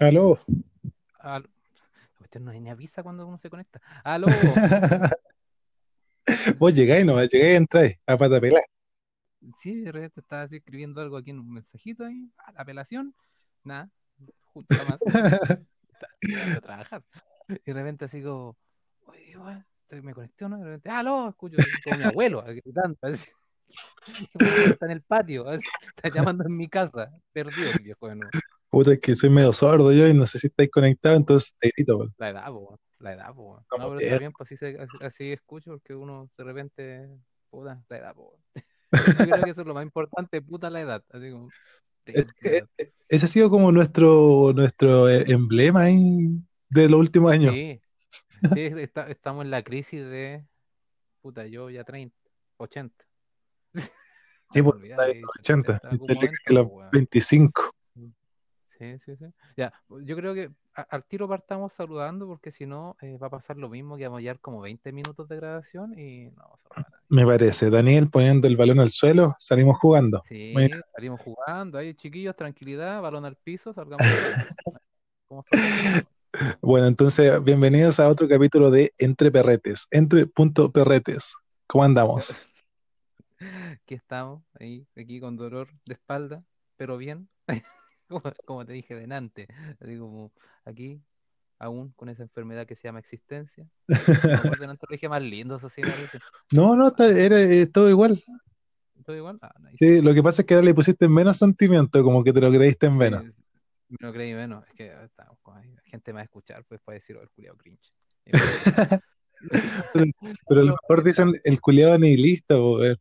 Aló. Aló. Usted no ni avisa cuando uno se conecta. Aló. Vos llegáis, no, llegáis y entráis a pata pelar. Sí, de repente estaba así escribiendo algo aquí en un mensajito ahí, a la apelación, nada, justo más. A trabajar. Y de repente así como, oye, me conecté ¿no? Y de repente, aló, escucho como mi abuelo gritando, así. Está en el patio, así, está llamando en mi casa, perdido el viejo de nuevo. Puta, es que soy medio sordo yo y no sé si estáis conectados, entonces te grito, weón. La edad, po, la edad, po. No, pero está bien, pues así, se- así, así escucho, porque uno de repente, puta, la edad, po. Yo creo que eso es lo más importante, puta, la edad. Así como, Es la que, edad. eh, ese ha sido como nuestro, nuestro eh, emblema ahí de los últimos años. Sí, sí, está- estamos en la crisis de, puta, yo ya 30, 80. Sí, pues, Olvidar, está en eh, los 80, en algún y te le momento, weón. 25. Sí, sí, sí. Ya, yo creo que a- al tiro partamos saludando porque si no eh, va a pasar lo mismo que vamos a llevar como 20 minutos de grabación y no vamos a saludar a nadie. Me parece. Daniel poniendo el balón al suelo, salimos jugando. Sí, salimos jugando, ahí chiquillos, tranquilidad, balón al piso, salgamos. Bueno, entonces, bienvenidos a otro capítulo de Entre Perretes. Entre punto perretes. ¿Cómo andamos? Aquí estamos, ahí, aquí con dolor de espalda, pero bien, como, como te dije delante, así como aquí, aún con esa enfermedad que se llama existencia. Delante lo dije más lindo, eso sí parece. No, no, está- era eh, todo igual. ¿Todo igual? Ah, nice. Sí, lo que pasa es que ahora le pusiste menos sentimiento, como que te lo creíste en Sí, menos. me lo creí menos, es que ah, estamos con gente me va a escuchar, pues puede decir, oh, el culiao cringe. Pero a lo mejor dicen el culiado nihilista, po, weón.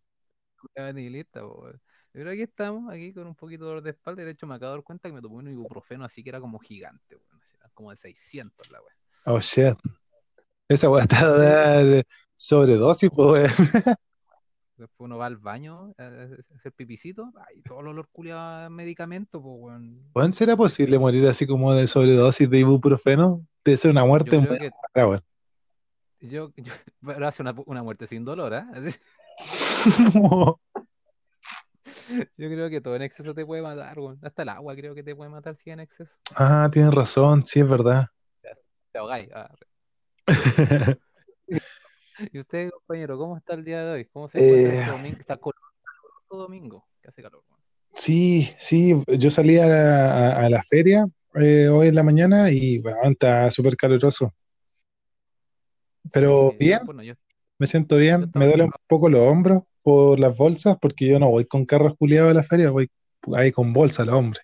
culiao nihilista, po. Pero aquí estamos, aquí con un poquito de dolor de espalda, y de hecho me acabo de dar cuenta que me tomé un ibuprofeno así que era como gigante, era como de 600 la weá. Oh shit. Esa weá va a dar sobredosis, po, weón. Después uno va al baño a hacer pipicito, y todo el olor culiado a medicamento, pues, weón. Weón, ¿será posible morir así como de sobredosis de ibuprofeno? Debe ser una muerte que rara, weón. yo, yo pero hace una, una muerte sin dolor, ¿ah? Así- Yo creo que todo en exceso te puede matar. Hasta el agua creo que te puede matar si en exceso. Ah, tienes razón, sí, es verdad. Te ahogáis. ah. Y usted, compañero, ¿cómo está el día de hoy? ¿Cómo se encuentra Eh, este domingo? Está colorado domingo, que hace calor. Sí, sí, yo salí a, a- a la feria eh, hoy en la mañana y bueno, está súper caluroso. Pero Sí, bien, bueno, yo, me siento bien, me duelen un poco los hombros por las bolsas porque yo no voy con carros culiados a la feria, voy ahí con bolsa los hombres.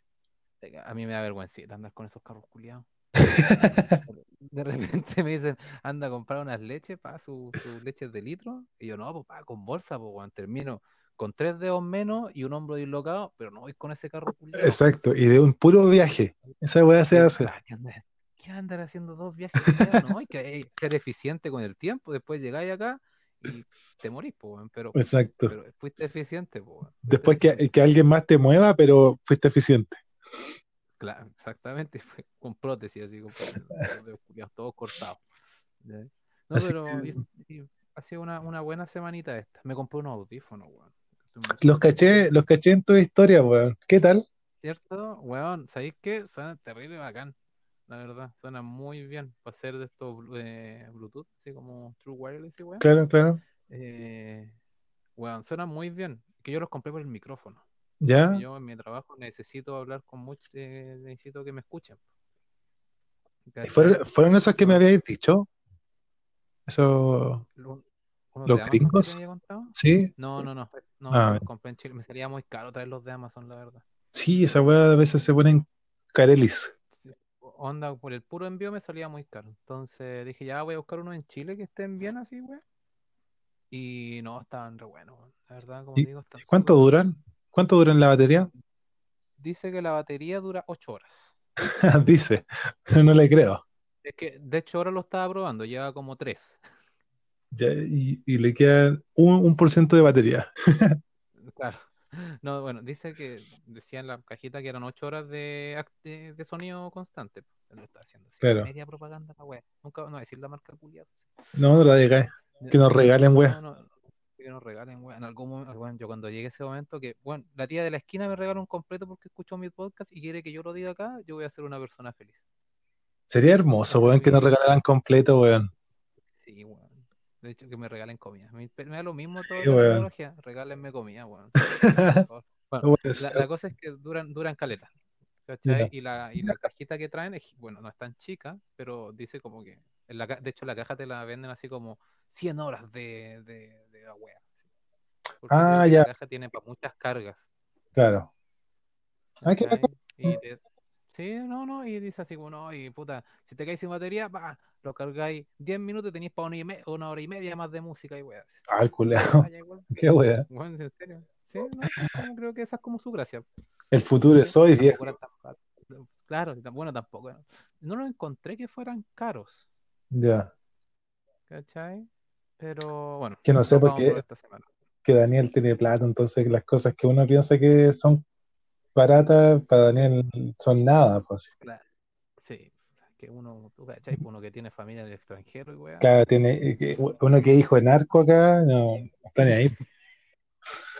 a mí me da vergüencita andar con esos carros culiados. De repente me dicen, anda a comprar unas leches, pa, sus leches de litro. Y yo, no, pues, pa, con bolsa, pues. Termino con tres dedos menos y un hombro dislocado, pero no voy con ese carro culiado. Exacto, y de un puro viaje, esa weá se hace. ¿Qué andar, qué andar haciendo dos viajes? No, hay que ser eficiente con el tiempo. Después llegáis acá y te morís, weón. Pero, Exacto. pero fuiste eficiente. Fuiste Después que, eficiente. que alguien más te mueva, pero fuiste eficiente. Claro, exactamente, fue con prótesis, así, con todos cortados. ¿ya? No, Así pero que- yo- sí, ha sido una, una buena semanita esta. Me compré unos audífonos, weón. Los caché, los caché en tu historia, weón. ¿Qué tal? ¿Cierto? Weón, ¿sabéis qué? Suena terrible bacán, la verdad. Suena muy bien para ser de estos eh, Bluetooth, así como True Wireless y weón. Claro, claro. Eh, weón, suena muy bien. Que yo los compré por el micrófono. ¿Ya? Yo en mi trabajo necesito hablar con muchos, necesito que me escuchen. ¿Y ¿cachai? ¿Fueron, fueron esos que me habíais dicho? Eso, Lo- los gringos? ¿sí? No, no, no. No, Ah. compré en Chile. Me salía muy caro traer los de Amazon, la verdad. Sí, esa weá a veces se ponen carelis. Onda, por el puro envío me salía muy caro. Entonces dije, ya voy a buscar unos en Chile que estén bien así, güey. Y no, estaban re buenos. La verdad, como ¿Y digo, están cuánto duran? ¿Cuánto duran la batería? Dice que la batería dura 8 horas. Dice, no le creo. Es que, de hecho, ahora lo estaba probando, lleva como 3. Ya, y, y le queda un, un por ciento de batería. Claro. No, bueno, dice que decía en la cajita que eran 8 horas de, de, de sonido constante. Lo está haciendo así. Claro. Media propaganda la wea. Nunca no decir la marca culiada. No, no la digáis. Que nos regalen, No, weá. no, que nos regalen, weón. En algún momento, weón, yo cuando llegue ese momento que, bueno, la tía de la esquina me regala un completo porque escuchó mi podcast y quiere que yo lo diga acá, yo voy a ser una persona feliz. Sería hermoso, weón, que nos regalaran completo, weón. Sí, weón. De hecho, que me regalen comida. Me, me da lo mismo todo Sí, la tecnología. Regálenme comida. Bueno, Puede la, la cosa es que duran, duran caleta. Y la, y la cajita que traen es, bueno, no es tan chica, pero dice como que, en la, de hecho la caja te la venden así como 100 horas de, de, de la wea. Porque Ah, que ya. la caja tiene para muchas cargas. Claro. Ah, ¿cachai? Y te- sí, no, no, y dice así como, no, y puta, si te caes sin batería, va, lo cargáis 10 minutos y tenéis para una, una hora y media más de música y culeado. Vaya, igual. Qué wea. Bueno, en serio. Sí, no, creo que esa es como su gracia. El futuro es hoy, viejo. Claro, bueno, tampoco. No lo encontré que fueran caros, Ya. ¿cachai? Pero bueno, Que no sé por qué. Que Daniel tiene plata, entonces las cosas que uno piensa que son baratas, para Daniel son nada, pues. Claro. Sí, que uno, tú, ¿cachai? Uno que tiene familia en el extranjero y weá. Claro, tiene, eh, uno que es hijo de narco acá, no, no está ni ahí.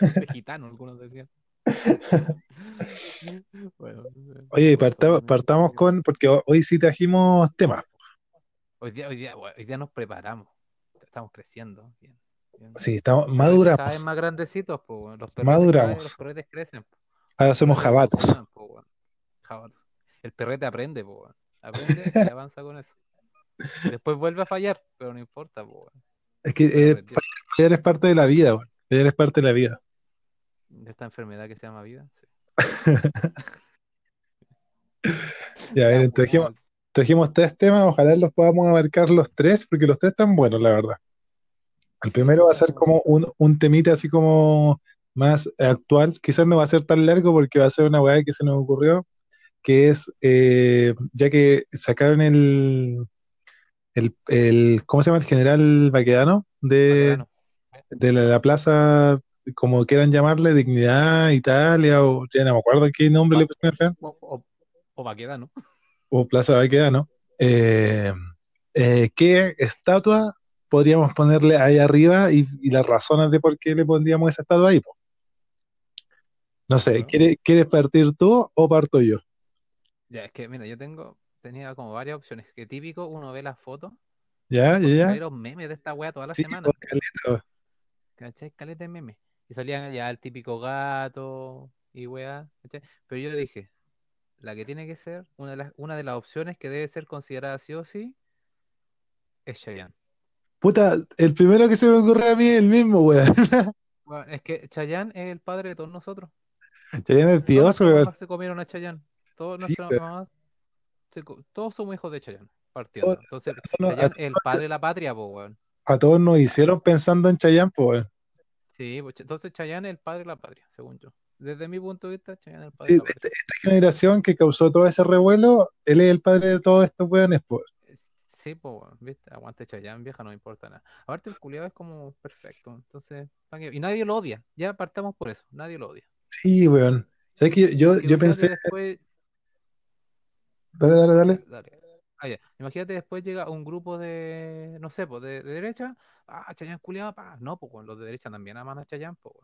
de gitano, algunos decían. Bueno, Oye, partamos, partamos con, porque ho- hoy sí trajimos temas. Hoy día, hoy día, hoy día nos preparamos. Estamos creciendo. Bien, bien. Sí, estamos, perretes Cada vez maduramos. más grandecitos, weón. Los vez Maduramos. los perretes crecen. po. Ahora somos perretes jabatos. po, weón. Jabatos. El perrete aprende, po, weón. Aprende y avanza con eso. Y después vuelve a fallar, pero no importa, po, weón. Es que eh, fallar, fallar es parte de la vida, weón. Fallar es parte de la vida. De esta enfermedad que se llama vida. sí. Ya, a ver, pues, trajimos, tres temas, ojalá los podamos abarcar los tres, porque los tres están buenos, la verdad. El primero va a ser como un, un temita así como más actual, quizás no va a ser tan largo porque va a ser una weá que se nos ocurrió, que es, eh, ya que sacaron el, el, el, ¿cómo se llama? El general Baquedano de, de la, la plaza, como quieran llamarle, Dignidad Italia, o ya no me acuerdo qué nombre le pusieron. O, o, o Baquedano. o Plaza Baquedano, eh, eh, ¿qué estatua podríamos ponerle ahí arriba y, y las razones de por qué le pondríamos esa estatua ahí? po? No sé, Bueno. ¿quieres, ¿quieres partir tú o parto yo? Ya, es que, mira, yo tengo, tenía como varias opciones. Que típico, uno ve las fotos, ¿Ya? ¿Ya? ¿Ya? salieron memes de esta wea toda la Sí, semana. pues, caleta. ¿Cachai? Caleta de memes. Y salían ya el típico gato y weá. ¿cachai? Pero yo dije, la que tiene que ser, una de las, una de las opciones que debe ser considerada sí o sí, es Chayanne. Puta, el primero que se me ocurre a mí es el mismo, weón. Bueno, es que Chayanne es el padre de todos nosotros. Chayanne es Dios, weón. mamás se comieron a Chayanne. Sí, mamás, se co- todos somos hijos de Chayanne, partiendo. Todos- Entonces, no, Chayanne es el padre de la patria, po, weón. a todos nos hicieron pensando en Chayanne, pues, weón. Sí, pues, entonces Chayanne es el padre de la patria, según yo. Desde mi punto de vista, Chayanne es el padre de la patria. esta generación que causó todo ese revuelo, él es el padre de todos estos weones. Sí, pues, viste, aguante Chayanne, vieja, no me importa nada. Aparte, el culiado es como perfecto, entonces, y nadie lo odia, ya partamos por eso, nadie lo odia. Sí, weón. ¿Sabes que yo, yo, pensé, después, dale, dale, dale. dale. Ah, ya. Imagínate después llega un grupo de, no sé, pues, de, de derecha, ah, Chayanne culiado, pa, no, pues, los de derecha también aman a Chayanne, pues.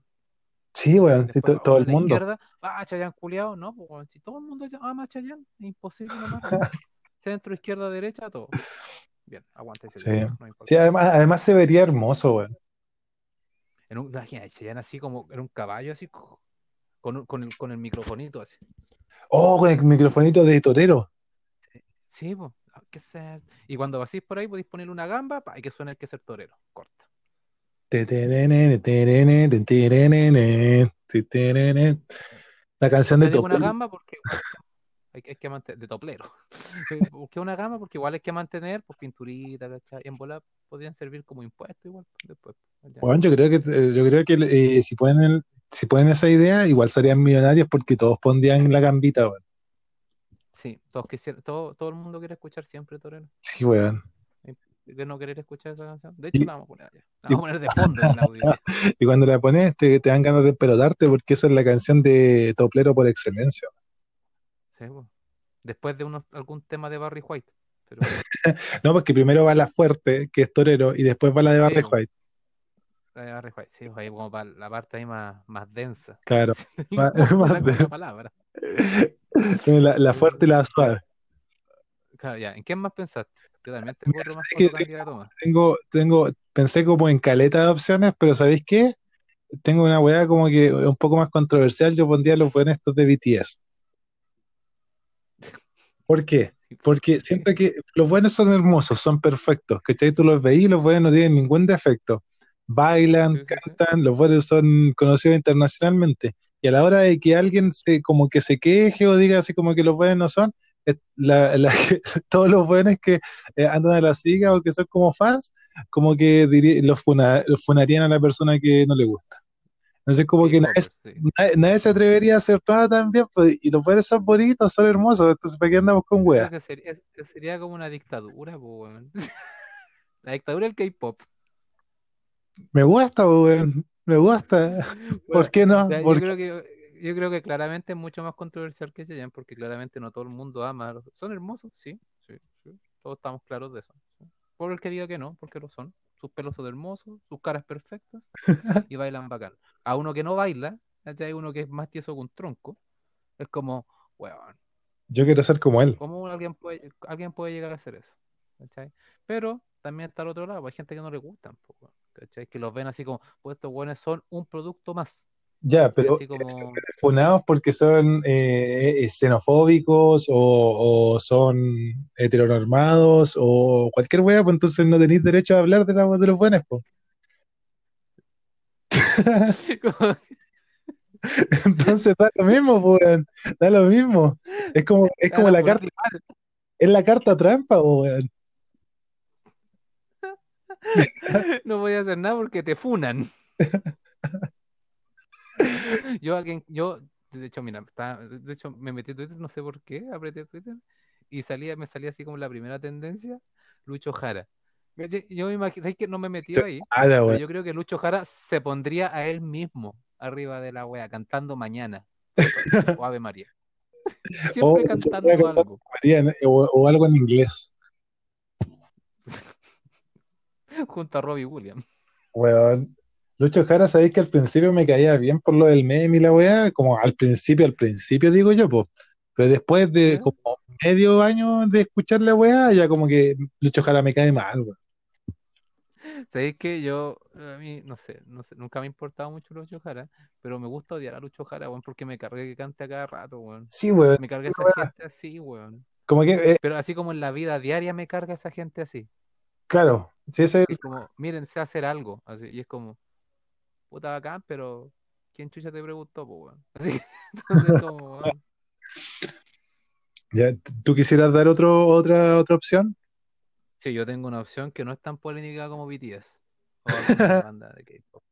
Sí, weón, sí, todo el mundo. izquierda, ah, Chayanne culiado, no, pues, weón, si todo el mundo ama a Chayanne, es imposible no amarlo. Centro, izquierda, derecha, todo. Bien, aguante Sí. No. Sí, además, además se vería hermoso, weón. En un, imagínate, Chayanne así como en un caballo, así, con, con, el, con el microfonito así. Oh, con el microfonito de torero. Sí, pues, hay que ser. Y cuando vasís por ahí, podéis ponerle una gamba, hay que suena el que ser torero. Corta. La canción ¿Por de digo una gamba? Porque hay, hay que mantener, de toplero. ¿Por qué una gamba? Porque igual hay que mantener, pues pinturita, ¿cachai? Y en bola podrían servir como impuesto igual, pues, después. Bueno, yo creo que, eh, yo creo que eh, si ponen el- si ponen esa idea, igual serían millonarios porque todos pondrían la gambita, weón. Sí, todos todo, todo el mundo quiere escuchar siempre torero. Sí, weón. De no querer escuchar esa canción. De Y- hecho, la vamos a poner allá. La vamos a poner de fondo en el audio. ya. Y cuando la pones, te, te dan ganas de pelotarte porque esa es la canción de Toplero por excelencia. Sí, pues. Después de unos, algún tema de Barry White. Pero, No, porque primero va la fuerte, que es torero, y después va la de Barry Sí. White. Rijuay, Sí, ahí como para la parte ahí más, más densa. Claro. Más- Como más una- una densa. palabra. La, la fuerte y la suave. Claro, ya. ¿En quién más pensaste? Yo también tengo otro más que. Tengo, tengo, pensé como en caleta de opciones, pero ¿sabéis qué? Tengo una weá como que un poco más controversial. Yo pondría los buenos estos de BTS. ¿Por qué? Porque siento que los buenos son hermosos, son perfectos, ¿cachai? Tú los veís y los buenos no tienen ningún defecto. Bailan, Sí, sí, sí. cantan, los buenos son conocidos internacionalmente. Y a la hora de que alguien se como que se queje o diga así como que los buenos no son, es- la- la- todos los buenos que eh, andan a la siga o que son como fans, como que los, funa- los funarían a la persona que no le gusta. Entonces como que nadie, se atrevería a hacer nada también, pues, y los buenos son bonitos, son hermosos, entonces ¿para qué andamos con weas? sería, como una dictadura, weón. La dictadura del K-pop. Me gusta, weón, me gusta. ¿Por qué no? Ya, yo creo que yo creo que claramente es mucho más controversial que Cheyenne, porque claramente no todo el mundo ama. a los- Son hermosos, sí, sí, sí. Todos estamos claros de eso. Por el que diga que no, porque lo son. Sus pelos son hermosos, sus caras perfectas y bailan bacán. A uno que no baila, hay uno que es más tieso que un tronco, es como, weón, yo quiero ser como él. ¿cómo alguien puede, alguien puede llegar a hacer eso? ¿Cachai? Pero también está al otro lado, hay gente que no le gustan, weón, ¿cachai? Que los ven así como, pues estos weones son un producto más. Ya, pero como, funados porque son eh, eh, xenofóbicos o, o son heteronormados o cualquier wea, pues entonces no tenéis derecho a hablar de, la, de los buenos, pues. Entonces da lo mismo, pues, weón. Da lo mismo. Es como, es como Van a la funar carta, es la carta trampa, pues. No voy a hacer nada porque te funan. Yo a quien, yo, de hecho, mira, estaba- de hecho me metí a Twitter, no sé por qué, apreté Twitter y salía, me salía así como la primera tendencia, Lucho Jara. Yo me imagino, ¿sabes que no me metido ahí? Ah, Pero yo creo que Lucho Jara se pondría a él mismo arriba de la wea, cantando mañana. O Ave María. Siempre O- cantando algo. o, o algo en inglés. Junto a Robbie Williams. Weón. Lucho Jara, sabéis que al principio me caía bien por lo del meme y la weá, como al principio, al principio digo yo, pues. Pero después de como medio año de escuchar la weá, ya como que Lucho Jara me cae mal, weón. Sabéis que yo, a mí, no sé, no sé, nunca me ha importado mucho Lucho Jara, pero me gusta odiar a Lucho Jara, weón, porque me cargué que cante a cada rato, weón. Sí, weón. Me carga esa weá. gente así, weón. Como que, eh, Pero así como en la vida diaria me carga esa gente así. Claro, sí, ese es Es como, miren, sé hacer algo. Así, y es como, puta bacán, pero ¿quién chucha te preguntó, po, weón? Así que, entonces como, weón, ya, ¿tú quisieras dar otro, otra, otra opción? Sí, yo tengo una opción que no es tan polémica como BTS o banda de K-pop.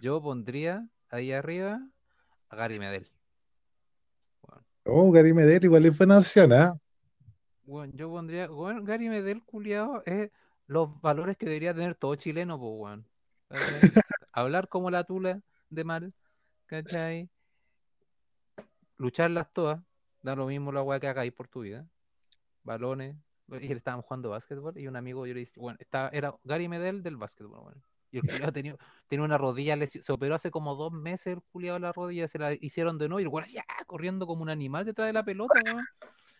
Yo pondría ahí arriba a Gary Medel. Oh, Gary Medel igual es buena opción, ¿ah? Weón, yo pondría, weón, Gary Medel, culiado, es los valores que debería tener todo chileno, pues, weón. Hablar como la tula de mal, ¿cachai? Lucharlas todas, da lo mismo la weá que hagáis por tu vida. Balones, y estábamos jugando básquetbol y un amigo yo le dije, bueno, era Gary Medel del básquetbol, weón. Y el culiado tenía, tenía una rodilla, se operó hace como dos meses el culiado la rodilla, se la hicieron de nuevo y el weón ya corriendo como un animal detrás de la pelota, weón.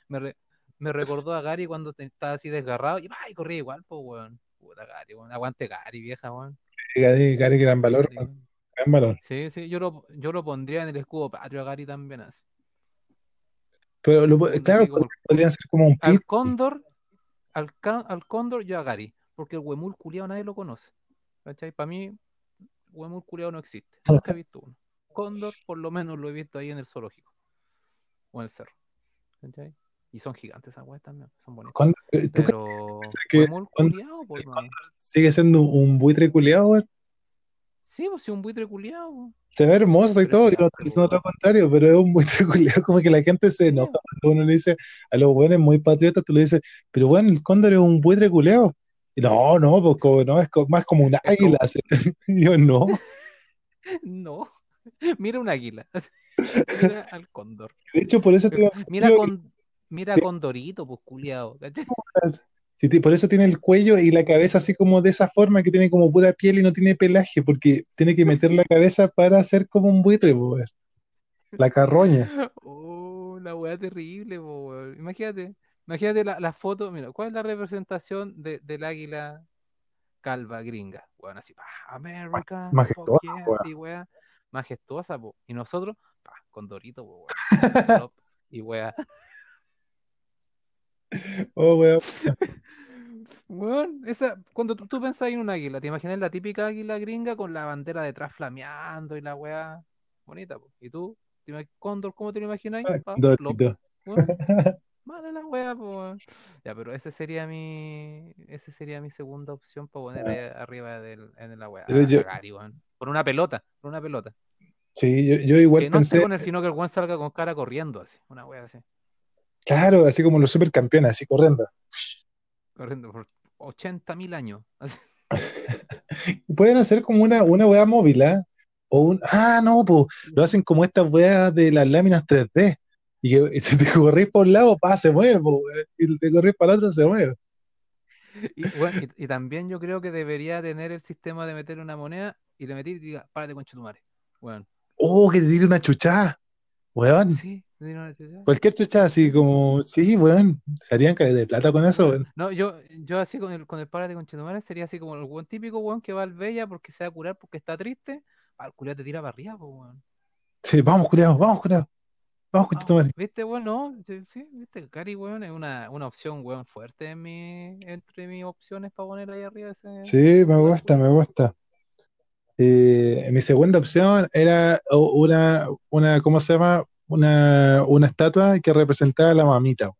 Me, re- me recordó a Gary cuando estaba así desgarrado y, ¡ay! corría igual, pues, weón. Puta Gary, weón. Aguante Gary, vieja, weón. Gary, Gary, gran valor, Sí, gran valor. sí, sí, yo lo, yo lo pondría en el escudo patrio a Gary también así. Pero lo- claro, como el- podrían ser como un al cóndor, al, cóndor yo a Gary, porque el huemul culiao nadie lo conoce. ¿Cachai? Para mí, huemul culiao no existe. Nunca he visto uno. Cóndor, por lo menos lo he visto ahí en el zoológico. O en el cerro. ¿Cachai? Y son gigantes esas weas también, son bonitas. ¿Cuándo- ¿Tú crees Pero que pues, sigue siendo un buitre culiado, weón? Sí, pues sí, un buitre culiao. Se ve hermoso y todo, es y no estoy diciendo lo contrario, pero es un buitre culiado, como que la gente se enoja cuando uno le dice a los buenos muy patriotas, tú le dices, pero bueno, el cóndor es un buitre culiado. Y no, no, pues como, no, es más como un águila. Y yo, no. No. Mira un águila. Mira al cóndor. De hecho, por eso te digo, Mira yo- con, mira Sí. Condorito, pues. ¿cachai? Sí, por eso tiene el cuello y la cabeza así como de esa forma, que tiene como pura piel y no tiene pelaje, porque tiene que meter la cabeza para hacer como un buitre, weón. La carroña. Oh, la weá terrible, weón. Imagínate, imagínate la, la foto, mira, ¿cuál es la representación de, del águila calva gringa? Bueno, así, pa, America, Majestuosa, yeah, weá, majestuosa, po. Y nosotros, pa, con Dorito, po, y weá. Oh, weón. Weón, esa, cuando tú, tú pensás en un águila, ¿te imaginas la típica águila gringa con la bandera detrás flameando y la weá bonita, po? ¿Y tú? ¿Te Cóndor, ¿cómo te lo imagináis? Ah, Mala la po. weón. Ya, pero ese sería mi. Ese sería mi segunda opción para poner ahí arriba del, en la wea. Pero A, yo-. Por una pelota, por una pelota. Sí, yo, yo igual Que no esté pensé, con él, sino que el weón salga con cara corriendo así. Una wea así. Claro, así como los supercampeones, así corriendo. Corriendo por 80.000 años. Pueden hacer como una, una weá móvil, ¿ah? O un, ah, no, pues, lo hacen como estas weas de las láminas 3D. Y que si te corrís por un lado, pa, se mueve, po. Y te corrís para el otro, se mueve. Y, bueno, y, y también yo creo que debería tener el sistema de meter una moneda y le metí y diga, párate con chutumare. Weón. Oh, que te tire una chuchada, weón. Sí, chucha. Cualquier chuchada, así como, sí, weón. Se harían caer de plata con eso, weón. No, yo, yo así con el, con el párate con Chetumare sería así como el buen típico weón que va al Bella porque se va a curar porque está triste. Al culiao te tira para arriba, pues weón. Sí, vamos, culiao, vamos, culiao. Vamos, Ah, tu madre. ¿Viste, weón? No, sí, sí, viste, Cari, weón, es una, una opción, weón, fuerte en mi, entre mis opciones para poner ahí arriba ese. Sí, me gusta, me gusta. Eh, mi segunda opción era una, una, ¿cómo se llama? Una, una estatua que representaba a la mamita.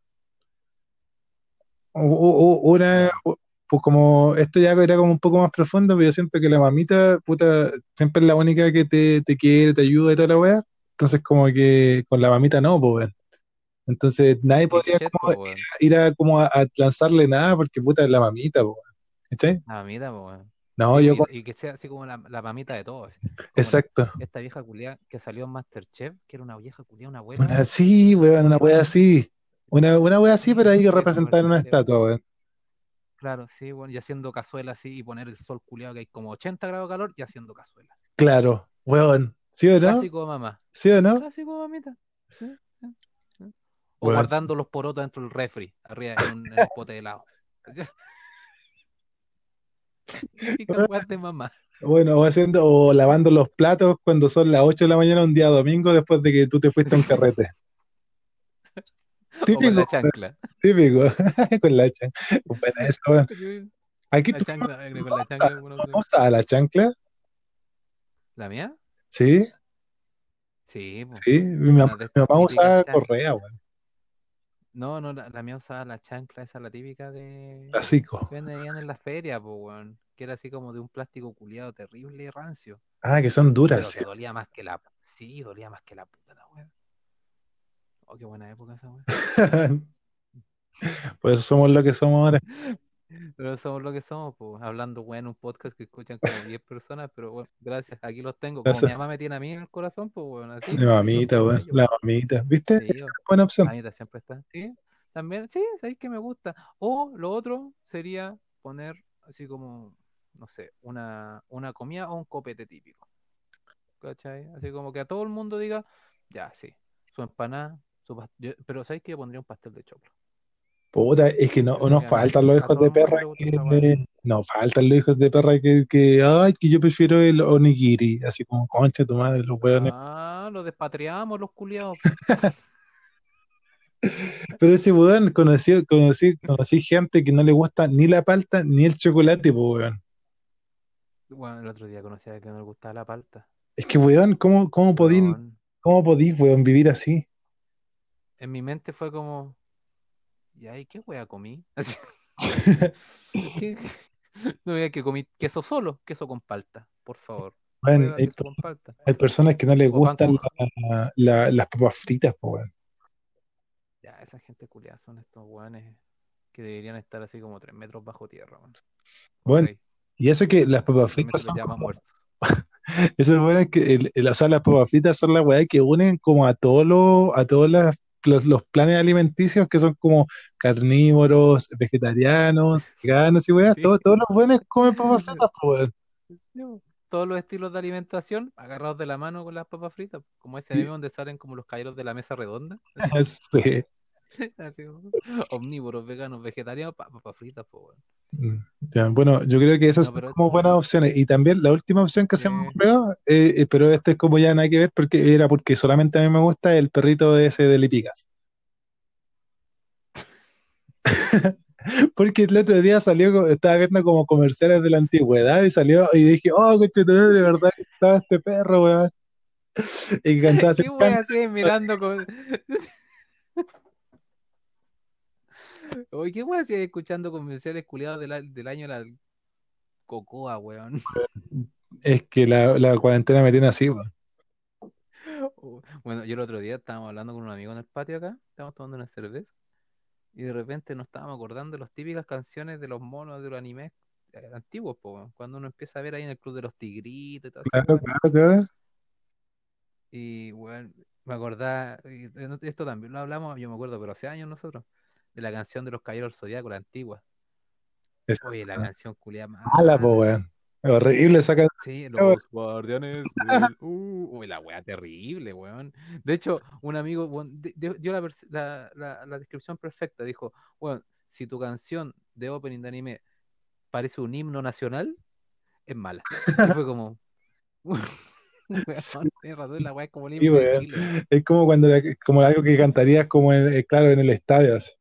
U- Una, pues como, esto ya era como un poco más profundo, pero yo siento que la mamita, puta, siempre es la única que te, te quiere, te ayuda y toda la weá. Entonces, como que con la mamita no, pues. Entonces, nadie podría como po, weón. ir a, como a, a lanzarle nada, porque puta es la mamita, pues. ¿Cachai? La mamita, weón. No, Sí, yo, y, que sea así como la, la mamita de todos. la- exacto. esta vieja culia que salió en Masterchef, que era una vieja culia, una abuela. Una, sí, weón, una wea así. Una, una wea así, pero hay que representar en una estatua, weón. Claro, sí, bueno, y haciendo cazuela así y poner el sol culiado que hay como 80 grados de calor y haciendo cazuela. Claro, weón. ¿Sí o no? Clásico mamá. ¿Sí o no? Clásico mamita. Sí, sí, sí. O Weón, guardando los porotos dentro del refri, arriba en un, en un pote de helado. De mamá. Bueno, o haciendo, o lavando los platos cuando son las 8 de la mañana un día domingo después de que tú te fuiste a un carrete. O con Típico, la chancla. típico. Con la chancla. Buena esa, weón. Aquí La tú chancla, con la chancla. bueno, vamos a la chancla. ¿La mía? Sí, Sí, po. sí. Mi mamá, mi mamá chanclas. correa, weón. No, no, la, la mía usaba la chancla, esa la típica de. Clásico. que vendían en la feria, pues, weón. Que era así como de un plástico culiado terrible y rancio. Ah, que son Pero duras, que sí. dolía más que la. Sí, dolía más que la puta la weón. Oh, qué buena época esa weón. Por eso somos lo que somos ahora. Pero somos lo que somos, pues, hablando, weón, en un podcast que escuchan como 10 personas, pero bueno, gracias, aquí los tengo. Como Gracias. mi mamá me tiene a mí en el corazón, pues, bueno, así. La pues, mamita, weón. yo, La mamita. ¿Viste? sí, Esa es una buena opción. La mamita siempre está. Sí, también, sí, sabéis que me gusta. O lo otro sería poner así como, no sé, una, una comida o un copete típico. ¿Cachai? Así como que a todo el mundo diga, ya, sí, su empanada, su pas- yo- pero sabéis que yo pondría un pastel de choclo. Puta, es que no, nos faltan los hijos de perra que no faltan los hijos de perra que, que ay, que yo prefiero el onigiri, así como concha tu madre, los hueones. Ah, lo despatriamos los culiados. Pero ese weón conocí, conocí, conocí gente que no le gusta ni la palta ni el chocolate, pues weón. Bueno, el otro día conocí a alguien que no le gustaba la palta. Es que weón, ¿cómo, cómo podís, Weón, cómo podís, weón, vivir así? En mi mente fue como, ¿y ahí qué wea comí? Así, ¿qué- No veía que comí queso solo, queso con palta, por favor. Prueba hay, queso con palta. hay personas que no les O gustan con la- la- las papas fritas, pues. Ya, esa gente culiada son estos weones que deberían estar así como tres metros bajo tierra, weón. O Bueno, Y eso que las papas fritas son llama como- muerto. Eso es bueno que el, el- o sea, las papas fritas son la weá que unen como a todos los, a todas las los, los planes alimenticios que son como carnívoros, vegetarianos, veganos y weas, Sí. todos, todos los buenos comen papas fritas, Todos los estilos de alimentación agarrados de la mano con las papas fritas, como ese Sí. anime donde salen como los caballeros de la mesa redonda, Sí. así como, omnívoros, veganos, vegetarianos, pa- papas fritas, pues bueno. Mm, ya, bueno, yo creo que esas No, son como buenas opciones. Y también la última opción que se me Sí. ocurrió, eh, eh, pero este es como ya nada que ver, porque era porque solamente a mí me gusta el perrito ese de Lipigas. Porque el otro día salió, estaba viendo como comerciales de la antigüedad y salió y dije, oh, coche, de verdad que estaba este perro, weón. Y cantaba así, ¿Qué wea así mirando con... Oye, ¿qué wea así escuchando comerciales culiados del, del año la cocoa, weón? es que la, la cuarentena me tiene así, weón. Oh, Bueno, yo el otro día estábamos hablando con un amigo en el patio acá, estábamos tomando una cerveza, y de repente nos estábamos acordando de las típicas canciones de los monos de los animes eh, antiguos, po, weón, cuando uno empieza a ver ahí en el Club de los Tigritos y todo eso. Claro, claro. Y bueno, me acordaba, de- esto también lo hablamos, yo me acuerdo, pero hace años nosotros, de la canción de los Caballeros del Zodiaco, la antigua. Esa- Oye, la canción culia Mala, po, weón. Horrible esa canción. Sí, los guardianes. del- Uh, uy, la wea terrible, weón. De hecho, un amigo weón, di- dio, la, la- la- la descripción perfecta. Dijo, weón, si tu canción de opening de anime parece un himno nacional, es mala. Y fue como, es como cuando como algo que cantarías como en, claro, en el estadio. así.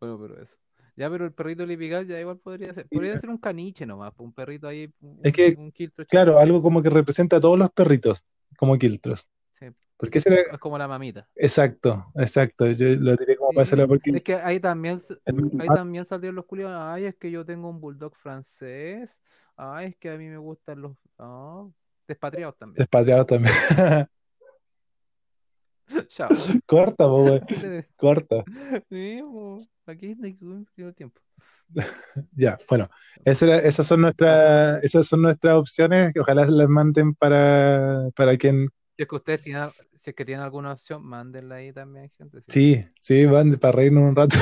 Bueno, pero eso. Ya, pero el perrito Lipigas ya igual podría ser. Podría ser un caniche nomás, pues, un perrito ahí, un, Es que, un Claro, algo como que representa a todos los perritos, como Quiltros. Sí. Porque ese era, Es como la mamita. exacto, exacto. Yo lo tiré como para Sí, hacerlo porque Es que ahí también, ahí también salieron los culiados. Ay, es que yo tengo un bulldog francés. Ay, es que a mí me gustan los ah, despatriados también. despatriado también. Chao. Corta, po, güey, corta. Sí, aquí que cumplir el tiempo. Ya, bueno, esa esas son nuestras, esas son nuestras opciones. que Ojalá las manden para, para quien. Si es que ustedes tienen, si es que tienen alguna opción, mándenla ahí también, gente. sí. Sí, van para reírnos un rato.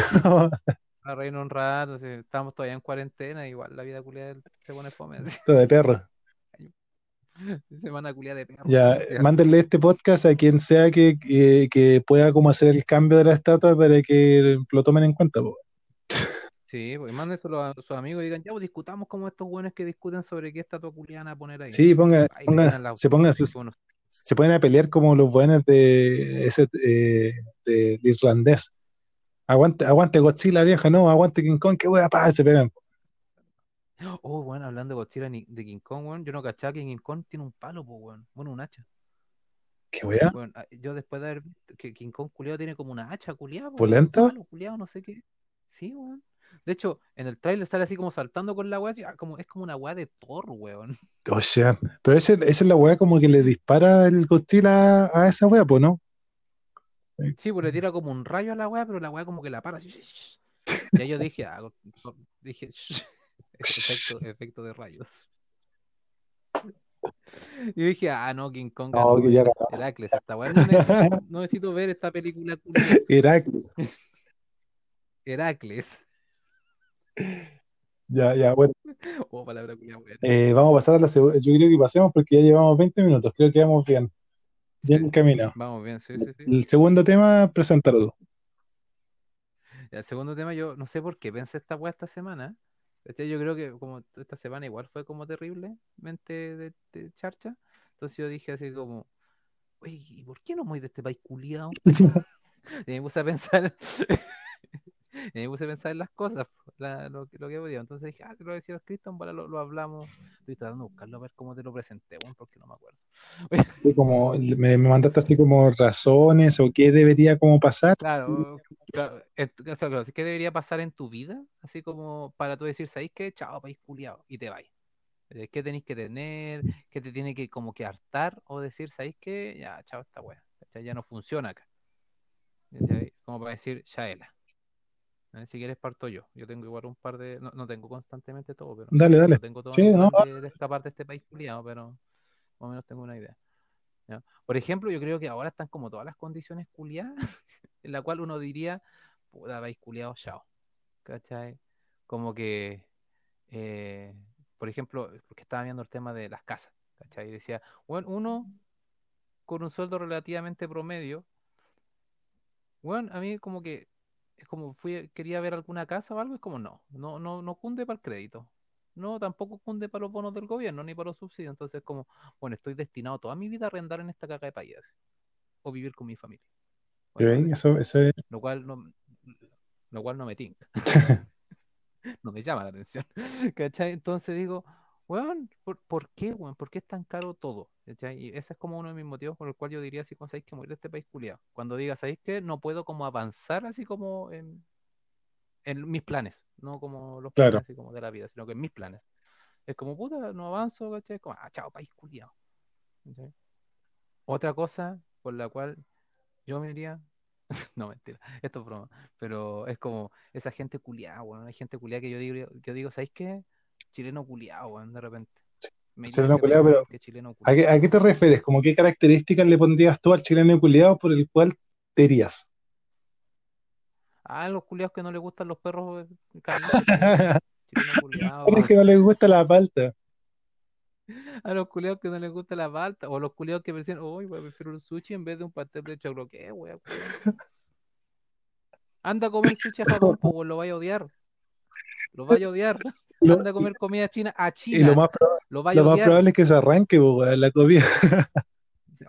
Para reírnos un rato, si estamos todavía en cuarentena, igual la vida culiada se pone fome. así. De perro. Semana culiada de perro. Ya, Ya. mándenle este podcast a quien sea que, que, que pueda como hacer el cambio de la estatua para que lo tomen en cuenta. po. Sí, pues mándenselo a sus amigos y digan, ya, pues, discutamos como estos buenos que discuten sobre qué estatua culiana poner ahí. Sí, ponga, Ahí ponga- se ponga, se pueden a pelear como los buenos de ese eh, de, de irlandés. Aguante, aguante Godzilla vieja, no, aguante King Kong, qué wea, pa, se pegan. Oh, bueno, hablando de Godzilla de King Kong, weón, yo no cachaba que King Kong tiene un palo, pues, weón. Bueno, un hacha. Qué wea, Weón, ah, yo después de haber visto que King Kong culiado tiene como una hacha culiada, po, ¿Polenta? culiado, no sé qué. Sí, weón. De hecho, en el trailer sale así como saltando con la weá, ah, como, es como una weá de Thor, weón. O sea, pero ese, esa es la wea como que le dispara el Godzilla a esa wea, pues, ¿no? Sí, pues le tira como un rayo a la weá, pero la weá como que la para así. Y ahí yo dije, ah, dije, efecto, efecto de rayos. Y dije, ah, no, King Kong No. Heracles, esta weá. No necesito, no necesito ver esta película. Irak, Heracles. ya, ya, bueno. Oh, palabra. Eh, vamos a pasar a la segunda, yo creo que pasemos porque ya llevamos 20 minutos, creo que vamos bien, bien Sí. encaminados. Vamos bien, sí, sí, sí. El segundo tema, preséntalo. El segundo tema, yo no sé por qué pensé esta weá esta semana. ¿Cachai? Yo creo que como esta semana igual fue como terriblemente de, de charcha. Entonces yo dije así como, oye, ¿y por qué no muy de este país culiao? Y me puse a pensar, y me puse a pensar en las cosas, la- lo, que- lo que podía. Entonces dije, ah, te lo voy a decir a Cristian, para lo, lo hablamos. Estoy tratando de buscarlo a ver cómo te lo presenté, weón, porque no me acuerdo. Así como, me, me mandaste así como razones o qué debería como pasar. Claro, claro, o sea, claro, ¿qué debería pasar en tu vida? Así como para tú decir, ¿sabéis qué? Chao, país culiao, y te vais. Eh, ¿Qué tenéis que tener? ¿Qué te tiene que como que hartar? O decir, ¿sabéis qué? Ya, chao, esta wea. ¿cachai? Ya no funciona acá. ¿cachai? Como para decir, Shaela. Eh, Si quieres parto yo. Yo tengo igual un par de. No, no tengo constantemente todo, pero. Dale, dale. No tengo todo Sí, no, de, de escapar de este país culiao, pero más o menos tengo una idea. ¿ya? Por ejemplo, yo creo que ahora están como todas las condiciones culiadas, en la cual uno diría, puta, vais culiado, chao. ¿Cachai? Como que, eh, por ejemplo, porque estaba viendo el tema de las casas, ¿cachai? Y decía, bueno, uno con un sueldo relativamente promedio, bueno, a mí como que es como fui, quería ver alguna casa o algo, es como no, no, no, no cunde para el crédito. No, tampoco cunde para los bonos del gobierno ni para los subsidios. Entonces, como, bueno, estoy destinado toda mi vida a arrendar en esta caca de país o vivir con mi familia. Bueno, ¿Ven? Eso, eso es- lo cual no, lo cual no me tinca. no me llama la atención. ¿Cachai? Entonces digo, weón, ¿por, por qué, weón? ¿Por qué es tan caro todo? ¿Cachai? Y ese es como uno de mis motivos por el cual yo diría, así como, ¿sabéis que morir de este país culiado? Cuando digas, ¿sabéis que no puedo como avanzar así como en, en mis planes? No como los Claro. planes así como de la vida, sino que en mis planes. Es como, puta, no avanzo, ¿cachai? Es como, ah, chao, país culiado. ¿Cachai? Otra cosa por la cual yo me iría, no mentira, esto es broma, pero es como esa gente culiada, weón, hay gente culiada que yo digo, yo digo, ¿sabéis qué? Chileno culiado, weón, de repente. Me Chileno país pero porque chileno ¿a qué, a qué te refieres? ¿Cómo qué características le pondrías tú al chileno culiado por el cual te irías? Ah, los culiados que no les gustan los perros eh, calientes, po, weón. Chileno culiado, Es que no les gusta la palta. a los culiados que no les gusta la palta, o los culiados que prefieren, uy, weón, prefiero un sushi en vez de un pastel de choclo, ¿qué, weón? Anda a comer sushi a Japón, pues lo vaya a odiar. Lo vaya a odiar. Lo- Anda a comer comida china a y China. lo más, proba- Lo más probable es que se arranque weón, la comida.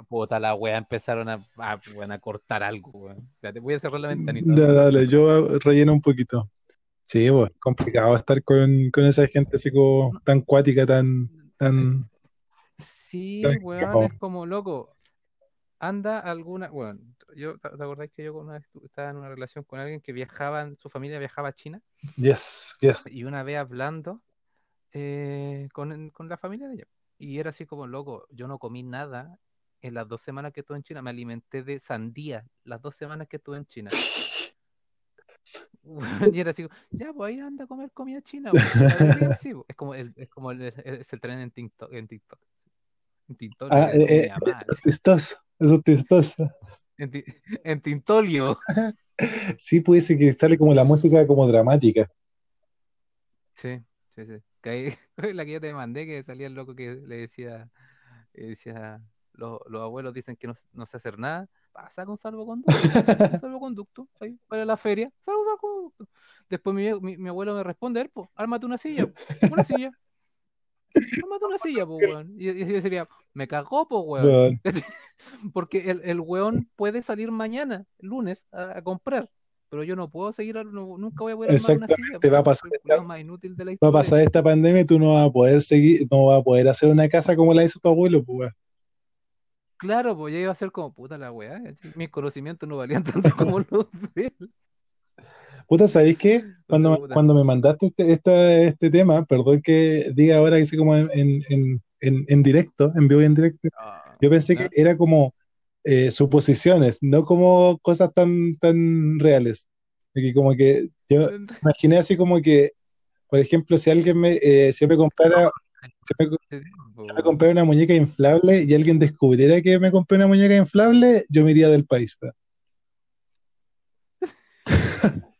Puta la wea, empezaron a, a, a cortar algo, weón. Espérate, voy a cerrar la ventanita. Ya, dale, yo relleno un poquito. Sí, bueno, complicado estar con, con esa gente así como tan cuática, tan, tan... Sí, Tan weón, es como loco. Anda alguna, weón, yo, ¿te acordáis que yo una vez estaba en una relación con alguien que viajaba, su familia viajaba a China? Yes, yes. Y una vez hablando eh, con, con la familia de ella. Y era así como, loco, yo no comí nada en las dos semanas que estuve en China. Me alimenté de sandía las dos semanas que estuve en China. Y era así, como, ya, pues ahí anda a comer comida china. bien, sí, pues. Es como el, es como el, es el tren en TikTok. En TikTok, en TikTok, Ah, eh, así. Chistoso, eso es chistoso. En, en Tintolio. Sí, puede ser que sale como la música como dramática. Sí, sí, sí. Que ahí- la que yo te mandé, que salía el loco que le decía, que decía, los, los abuelos dicen que no, no sé hacer nada, pasa con salvoconducto, salvoconducto, ahí, para la feria, salvo salvoconducto. Después mi, mi, mi abuelo me responde, "Er, po, ármate una silla, una silla, ármate una silla, po, weón. Y, y yo sería, me cagó, po, weón. Weón. Porque el, el weón puede salir mañana, lunes, a, a comprar. Pero yo no puedo seguir, no- nunca voy a poder armar una Exactamente, silla. te va a pasar culiao más inútil de la Va a pasar esta pandemia y tú no vas a poder seguir, no vas a poder hacer una casa como la hizo tu abuelo, pues, weón. Claro, pues ya iba a ser como puta la weá. Mis conocimientos no valían tanto como los de él. Puta, ¿sabéis qué? Cuando, Puta. cuando me mandaste este, este tema, perdón que diga ahora que así como en, en, en, directo, en vivo y en directo, Ah, yo pensé que era como eh, suposiciones, no como cosas tan, tan reales. Que como que yo imaginé así como que, por ejemplo, si alguien me, eh, si yo me comprara, si me, compré una muñeca inflable y alguien descubriera que me compré una muñeca inflable, yo me iría del país.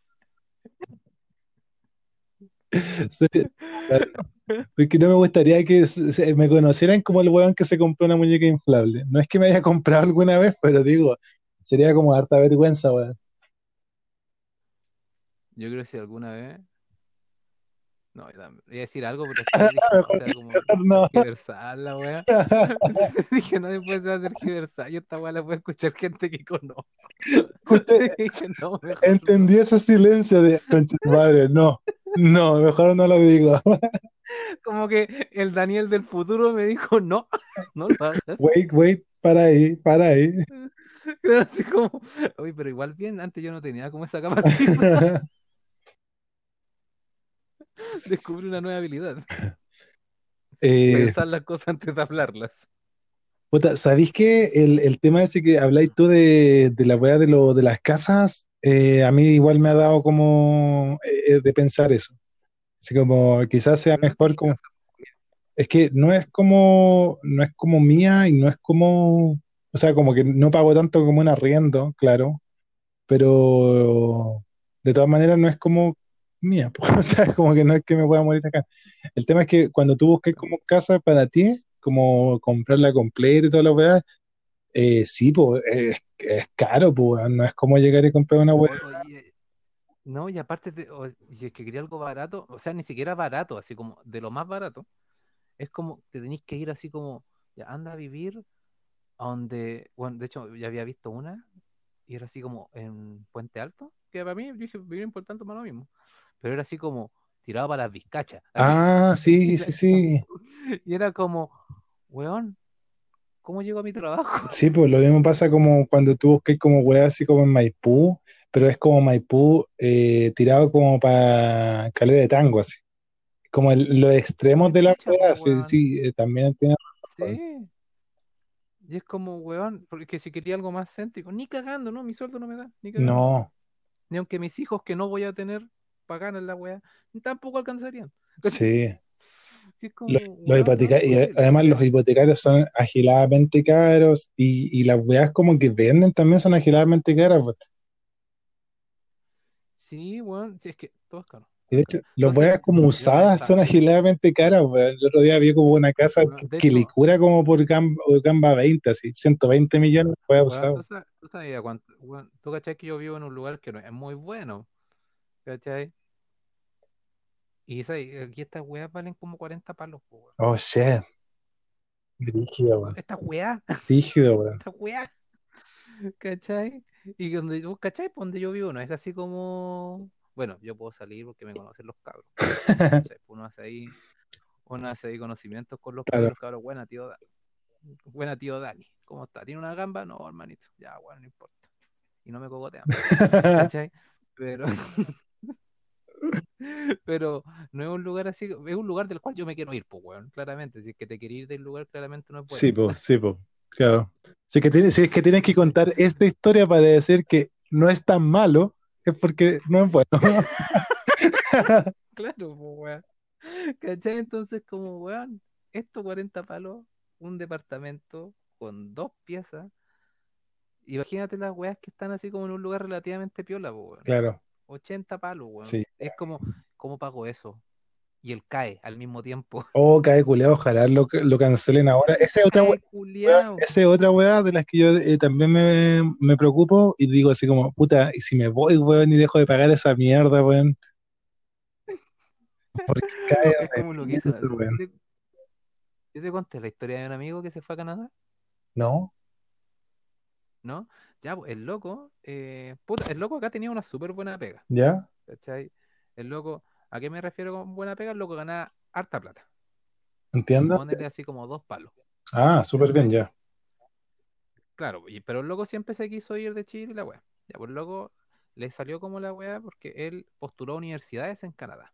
Porque no me gustaría que me conocieran como el weón que se compró una muñeca inflable. No es que me haya comprado alguna vez, pero digo, sería como harta vergüenza, weón. Yo creo que si alguna vez. No, yo iba a decir algo, pero dije, no, o sea, como no. tergiversar la weá. Dije, no después se va a tergiversar. Y esta weá la puede escuchar gente que conozco. Usted Dije, no, entendí ese silencio de concha madre, no, no, mejor no lo digo. no". Como que el Daniel del futuro me dijo, no, no lo hagas. Wait, wait, para ahí, para ahí. Así como, uy, pero igual bien, antes yo no tenía como esa capacidad. Descubrí una nueva habilidad. Eh, Pensar las cosas antes de hablarlas. puta, ¿sabéis que el, el tema ese que habláis tú de, de la weá de, lo, de las casas, eh, a mí igual me ha dado como eh, de pensar eso. Así como quizás sea mejor como, es que no es como, no es como mía y no es como, O sea, como que no pago tanto como un arriendo, claro, pero de todas maneras no es como mía, pues, o sea, como que no es que me pueda morir acá. El tema es que cuando tú busques como casa para ti, como comprarla completa y toda la weá, eh, sí, pues es, es caro, pues, no es como llegar y comprar una oye, no, y aparte, de, o- y es que quería algo barato, o sea, ni siquiera barato, así como de lo más barato, es como te tenéis que ir así como, ya anda a vivir a donde, bueno, de hecho, ya había visto una, y era así como en Puente Alto, que para mí, yo dije, vivir en Puente Alto más lo mismo, pero era así como tirado para las Vizcachas, Ah, sí, sí, sí. y era como, weón, ¿cómo llego a mi trabajo? Sí, pues lo mismo pasa como cuando tú buscas como weá así como en Maipú, pero es como Maipú eh, tirado como para Calera de Tango, así. Como el- los extremos de la weá, sí, weón, sí, eh, también tiene sí. Y es como, weón, porque si quería algo más céntrico, ni cagando, ¿no? Mi sueldo no me da, ni cagando. No, Ni aunque mis hijos que no voy a tener pagan en la weá, tampoco alcanzarían. Sí. Los, como, los weón, no es hipoteca- y a- posible. además los hipotecarios son agiladamente caros y, y las weas como que venden también son agiladamente caras. pues. Sí, weón, sí, es que todo es caro, Y de hecho, las weas como usadas son agiladamente caras. weón. El otro día vi como una casa que, que hecho, licura como por Gamba, Gamba 20, así, 120 millones de weas usadas. tú sabes, tú sabes tú cachai que yo vivo en un lugar que no es muy bueno, ¿cachai? Y aquí estas weas valen como 40 palos, po, weón. Oh, shit. Rígido, Weón, weón. Esta weá, Rígido, weón. esta weá, ¿cachai? Y donde, vos, ¿cachai? Por donde yo vivo no es así como, bueno, yo puedo salir porque me conocen los cabros, uno hace ahí, uno hace ahí conocimientos con los cabros, Claro. los cabros, buena tío, Da- buena tío Dani, ¿cómo está? ¿Tiene una gamba? No, hermanito, ya, bueno, no importa. Y no me cogotean, ¿cachai? Pero, pero no es un lugar así, es un lugar del cual yo me quiero ir, pues, weón, claramente. Si es que te quieres ir del lugar, claramente no es Sí, bueno. pues, sí, pues. Claro. Si es que tienes, si es que tienes que contar esta historia para decir que no es tan malo, es porque no es bueno. Claro, pues, weón. ¿Cachai? Entonces, como, weón, esto 40 palos, un departamento con dos piezas. Imagínate las weas que están así como en un lugar relativamente piola, pues, weón. Claro, 80 palos, weón. sí. Es como, ¿cómo pago eso? Y él cae al mismo tiempo. Oh, cae culeado, ojalá lo, lo cancelen ahora. Esa es otra weá, esa es otra weá de las que yo eh, también me, me preocupo y digo así como, puta, y si me voy, weón, y dejo de pagar esa mierda, weón, porque cae Es como lo que hizo. arrepentido, Yo weón. te, yo te conté la historia de un amigo que se fue a Canadá, ¿No? ¿no? Ya, pues, el loco, eh, puta, el loco acá tenía una súper buena pega, ¿Ya? ¿cachai? El loco, ¿a qué me refiero con buena pega? El loco ganaba harta plata. ¿Entiendes? Ponerle así como dos palos, Ah, súper bien, ya. Claro, pero el loco siempre se quiso ir de Chile y la weá. Ya, pues el loco le salió como la weá porque él postuló a universidades en Canadá,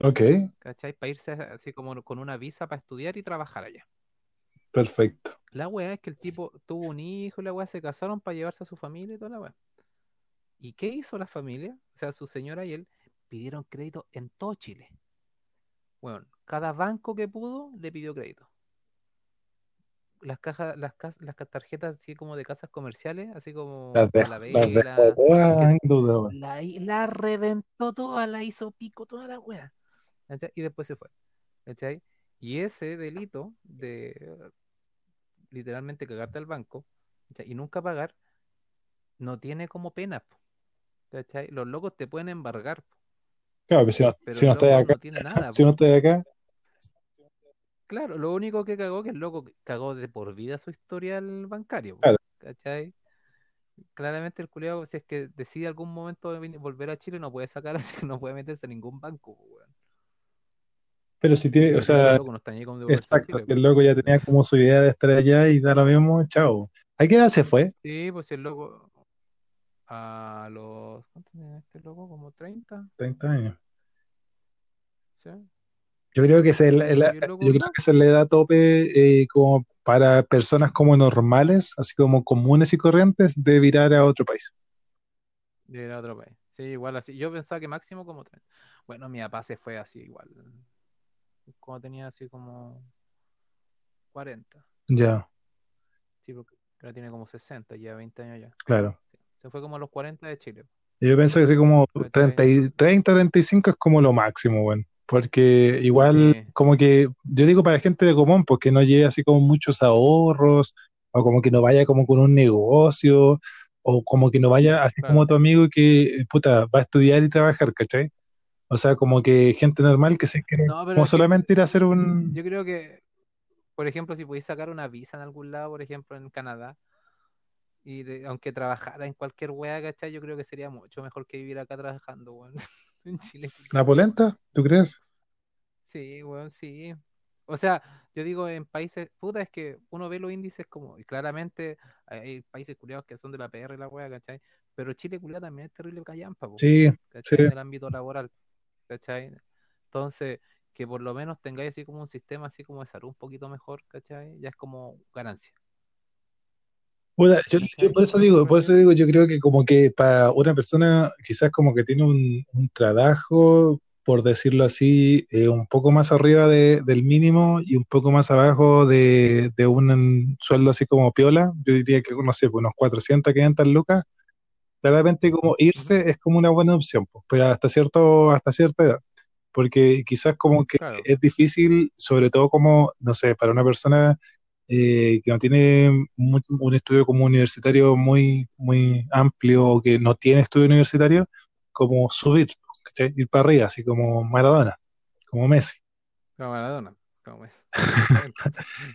Ok, ¿cachai? Para irse así como con una visa para estudiar y trabajar allá. Perfecto. La weá es que el tipo tuvo un hijo la weá se casaron para llevarse a su familia y toda la weá. ¿Y qué hizo la familia? O sea, su señora y él pidieron crédito en todo Chile. Bueno, cada banco que pudo le pidió crédito. Las cajas, las, cas- las tarjetas así como de casas comerciales, así como Las las que en duda, weón. la, hi- la reventó toda, la hizo pico toda la. ¿cachai? Y después se fue. ¿cachai? Y ese delito de literalmente cagarte al banco ¿cachai? y nunca pagar, no tiene como pena. ¿cachai? Los locos te pueden embargar, Claro, pero si no, pero si no el estás acá, no tiene nada. si no estás acá, Claro, lo único que cagó que el loco cagó de por vida su historial bancario. claro. ¿Cachai? Claramente el culiao, si es que decide algún momento volver a Chile, no puede sacar, así que no puede meterse a ningún banco, weón. Pero si tiene, o sea, loco no está ni con devolverse a exacto, Chile. que el loco ya tenía como su idea de estar allá y da lo mismo, chao. ¿A qué edad se fue? Sí, pues el loco a los... ¿Cuánto tiene este loco? ¿Como 30? 30 años. ¿Sí? Yo creo que es el yo creo que esa es la edad tope eh, como para personas como normales, así como comunes y corrientes, de virar a otro país. y era otro país. Sí, igual así. Yo pensaba que máximo como 30. Bueno, mi papá se fue así igual. Como tenía así como 40. Ya. Sí, porque Ahora tiene como 60, ya 20 años ya. Claro. Se fue como a los 40 de Chile. Yo pienso que así como ¿Cachai? 30, y- 30, 35 es como lo máximo, bueno. Porque igual, Sí. como que, yo digo para gente de común, porque no lleve así como muchos ahorros, o como que no vaya como con un negocio, o como que no vaya así Claro. como tu amigo que, puta, va a estudiar y trabajar, ¿cachai? O sea, como que gente normal que se quiere No, pero como es que solamente ir a hacer un... yo creo que, por ejemplo, si podéis sacar una visa en algún lado, por ejemplo, en Canadá, y de- aunque trabajara en cualquier wea, ¿cachai? Yo creo que sería mucho mejor que vivir acá trabajando, weón. En Chile. ¿La polenta? ¿Tú crees? Sí, weón, sí. O sea, yo digo en países, puta, es que uno ve los índices como, y claramente hay países culiados que son de la PR y la wea, ¿cachai? Pero Chile culiado también es terrible callampa, Sí, sí. En el ámbito laboral, ¿cachai? Entonces, que por lo menos tengáis así como un sistema así como de salud un poquito mejor, ¿cachai? Ya es como ganancia. Puta, yo, por eso digo, por eso digo, yo creo que como que para una persona quizás como que tiene un, un trabajo, por decirlo así, eh, un poco más arriba de- del mínimo y un poco más abajo de, de un sueldo así como piola, yo diría que, no sé, pues unos 400, 500 lucas, claramente como irse es como una buena opción, pues, pero hasta cierto, hasta cierta edad. Porque quizás como que Claro. es difícil, sobre todo como, no sé, para una persona eh, que no tiene un estudio como universitario muy, muy amplio o que no tiene estudio universitario, como subir, ¿cachai? Ir para arriba, así como Maradona, como Messi. Como Maradona, es.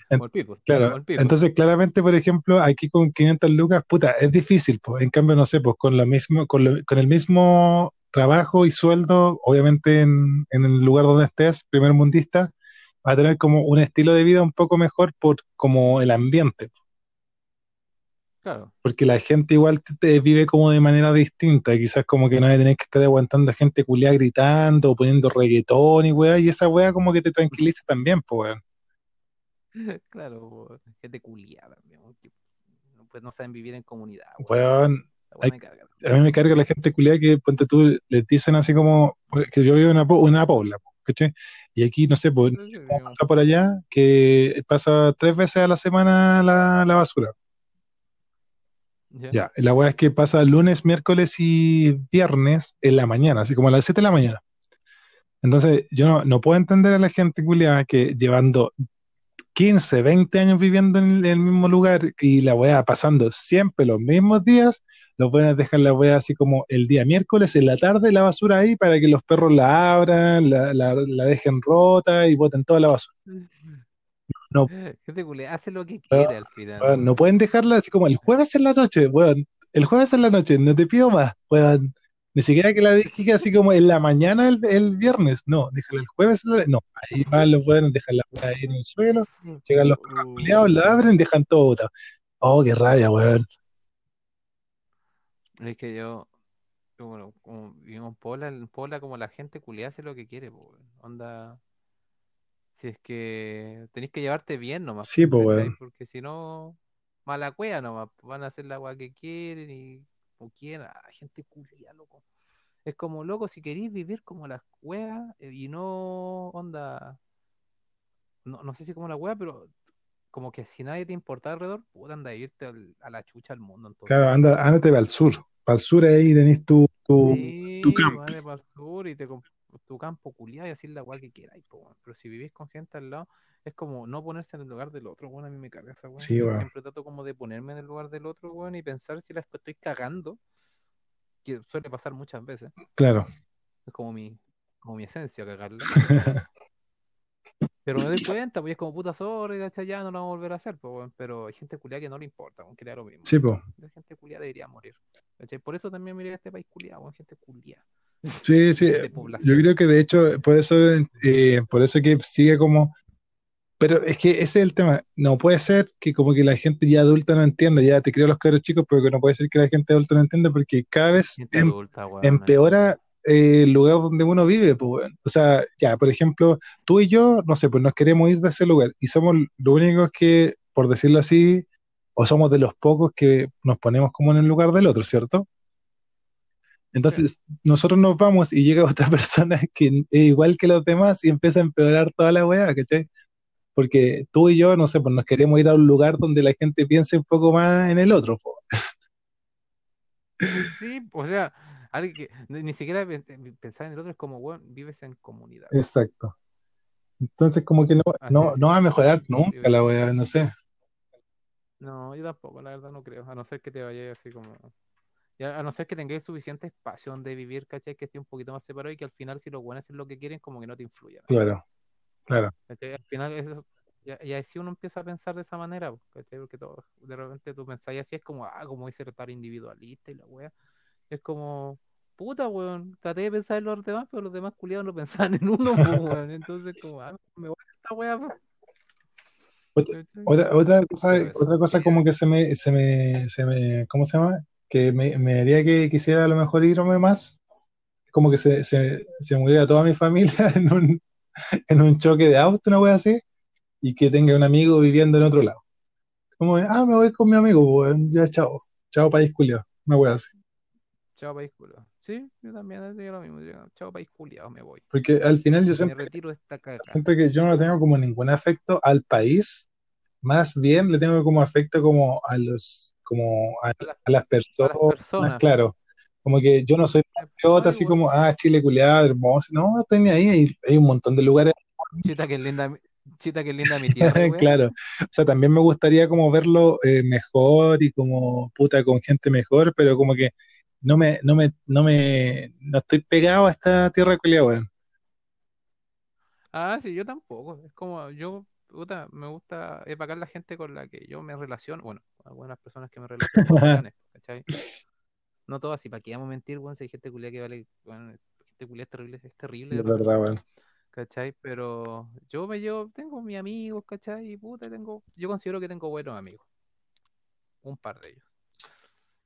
Claro, entonces claramente, por ejemplo, aquí con 500 lucas, puta, es difícil, pues. En cambio, no sé, pues con lo mismo, con, lo- con el mismo trabajo y sueldo, obviamente en, en el lugar donde estés, primer mundista, va a tener como un estilo de vida un poco mejor por como el ambiente, Claro. porque la gente igual te, te vive como de manera distinta, quizás como que no hay tener que estar aguantando a gente culiada gritando o poniendo reggaetón y weá, y esa weá como que te tranquiliza también, pues, weón. Claro, gente culiada también, pues no saben vivir en comunidad, weón. A mí me carga la gente culiada que, ponte tú, les dicen así como, pues, que yo vivo en una, una pobla. Y aquí, no sé, pues, está por allá que pasa tres veces a la semana la, la basura. ¿Ya? Ya, la weá es que pasa lunes, miércoles y viernes en la mañana, así como a las 7 de la mañana. Entonces, yo no, no puedo entender a la gente culiada que llevando 15, 20 años viviendo en el, mismo lugar y la weá pasando siempre los mismos días, los buenos dejan la weá así como el día miércoles en la tarde la basura ahí para que los perros la abran, la, la- la dejen rota y boten toda la basura. No. Gente culiada hace lo que quiere al final. No pueden dejarla así como el jueves en la noche, weón. El jueves en la noche, no te pido más, weón. Ni siquiera que la deje así como en la mañana el, el viernes, no, déjala el jueves en la No, ahí van los weones, dejan la ahí en el suelo, llegan los perros culiados, la abren, dejan todo botado. Oh, qué rabia, weón. Es que yo, yo, bueno, como vivimos en en Puebla como la gente culiada hace lo que quiere, weón. Onda, si es que tenéis que llevarte bien nomás, Sí, pues. Porque si no, mala cueva nomás, van a hacer la weá que quieren y como quieran, ah, gente culiada, loco. Es como, loco, si queréis vivir como las weas eh, y no, onda, no, no sé si como la wea, pero como que si nadie te importa alrededor, puta, anda a irte al- a la chucha al mundo, entonces. Claro, anda, ándate para el sur. Para el sur ahí tenés tu, tu, tu Sí, campo. vale para el sur y te tu campo culiado y así la weá que quieras. Pero si vivís con gente al lado, es como no ponerse en el lugar del otro, weón, a mí me carga esa weá. Sí, siempre trato como de ponerme en el lugar del otro, weón, y pensar si la estoy cagando, que suele pasar muchas veces. Claro. Es como mi, como mi esencia cagarla. Pero me doy cuenta, pues es como puta sorry, ¿cachai? Ya no lo vamos a volver a hacer, pues, weón. Pero hay gente culiada que no le importa, weón, que le da lo mismo. Sí, pues. La gente culiada debería morir. ¿cachai? Por eso también miré este país culiado, weón, gente culiada. Sí, sí. De Yo creo que de hecho, por eso, eh, por eso que sigue como. Pero es que ese es el tema. No puede ser que como que la gente ya adulta no entienda. Ya te creo los cabros chicos, pero que no puede ser que la gente adulta no entienda porque cada vez em- adulta, empeora eh, el lugar donde uno vive, pues, weón. O sea, ya, por ejemplo, tú y yo, no sé, pues nos queremos ir de ese lugar y somos los únicos que, por decirlo así, o somos de los pocos que nos ponemos como en el lugar del otro, ¿cierto? Entonces, nosotros nos vamos y llega otra persona que es igual que los demás y empieza a empeorar toda la weá, ¿cachai? porque tú y yo, no sé, pues nos queremos ir a un lugar donde la gente piense un poco más en el otro. po. Sí, o sea, alguien que ni siquiera pen- pensar en el otro es como, weón, vives en comunidad. Exacto. Entonces, como que no, no, va a mejorar nunca la weá, no sé. No, yo tampoco, la verdad no creo, a no ser que te vayas así como... a no ser que tengáis suficiente espacio donde vivir, ¿cachai? Que esté un poquito más separado y que al final si los buenos hacen lo que quieren, como que no te influya. Claro, claro. ¿cachai? Al final eso... Ya, y así uno empieza a pensar de esa manera, ¿cachai? Porque todo, de repente tú pensás así, es como, ah, como dice estar individualista y la wea. Es como, puta, weón, traté de pensar en los demás, pero los demás culiados no pensaban en uno, weón. Entonces, como, ah, me voy a esta ¿cachai? Otra, otra cosa, otra cosa como que se me, se me, se me, ¿cómo se llama? Que me, me haría que quisiera a lo mejor irme más, como que se, se, se muriera toda mi familia en un, en un choque de auto, una wea así, y que tenga un amigo viviendo en otro lado. Como, ah, me voy con mi amigo, weón, ya chao, chao país culiao, una wea así. Chao país culiao. Sí, yo también digo lo mismo. digo, Chao país culiao, me voy. Porque al final yo Me siento, retiro de esta caca. siento que yo no le tengo como ningún afecto al país, más bien le tengo como afecto como a los, como a, A las, a las a personas, las personas. claro. Como que yo no soy patriota, así como, ah, Chile culiado, hermoso. No, estoy ni ahí. Hay, hay un montón de lugares, chita que linda, chita que linda mi tierra, claro. O sea, también me gustaría como verlo eh, mejor y como puta con gente mejor, pero como que no me, no me, no me, no estoy pegado a esta tierra culiada, weón. Ah, sí, yo tampoco. Es como, yo, puta, me gusta, bacán la gente con la que yo me relaciono. Bueno, algunas personas que me relaciono son bacanes, ¿cachai? No todas, y para qué vamos a mentir, weón, si hay gente culia que vale, weón, gente culia es terrible, es terrible de Es verdad, weón. ¿cachai? Pero yo me llevo, tengo mis amigos, ¿cachai? Y puta, tengo, yo considero que tengo buenos amigos. Un par de ellos.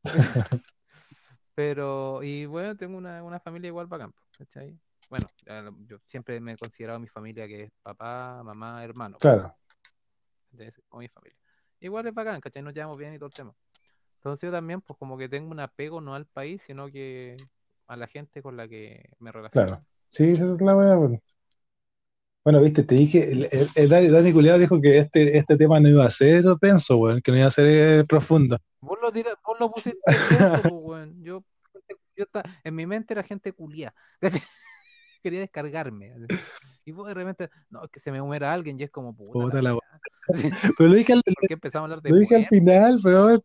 Pero, y bueno, tengo una, una familia igual bacán, ¿cachai? Bueno, yo siempre me he considerado mi familia que es papá, mamá, hermano. Claro, ¿cachai? Es como mi familia. Igual es bacán, ¿cachai? Nos llevamos bien y todo el tema. Entonces yo también, pues como que tengo un apego no al país, sino que a la gente con la que me relaciono. claro. Sí, esa es la weá. Bueno, viste, te dije, el, el- el Dani, Dani Culeado dijo que este, este tema no iba a ser denso, weón, que no iba a ser eh, profundo. Vos lo, tira- vos lo pusiste eso, pues, weón. Yo, yo ta- en mi mente era gente culia. Quería descargarme. Y vos de repente, no, es que se me muera alguien y es como puta. Puta la la Pero lo dije al, ¿Por qué empezamos a hablar de lo dije al final, weón.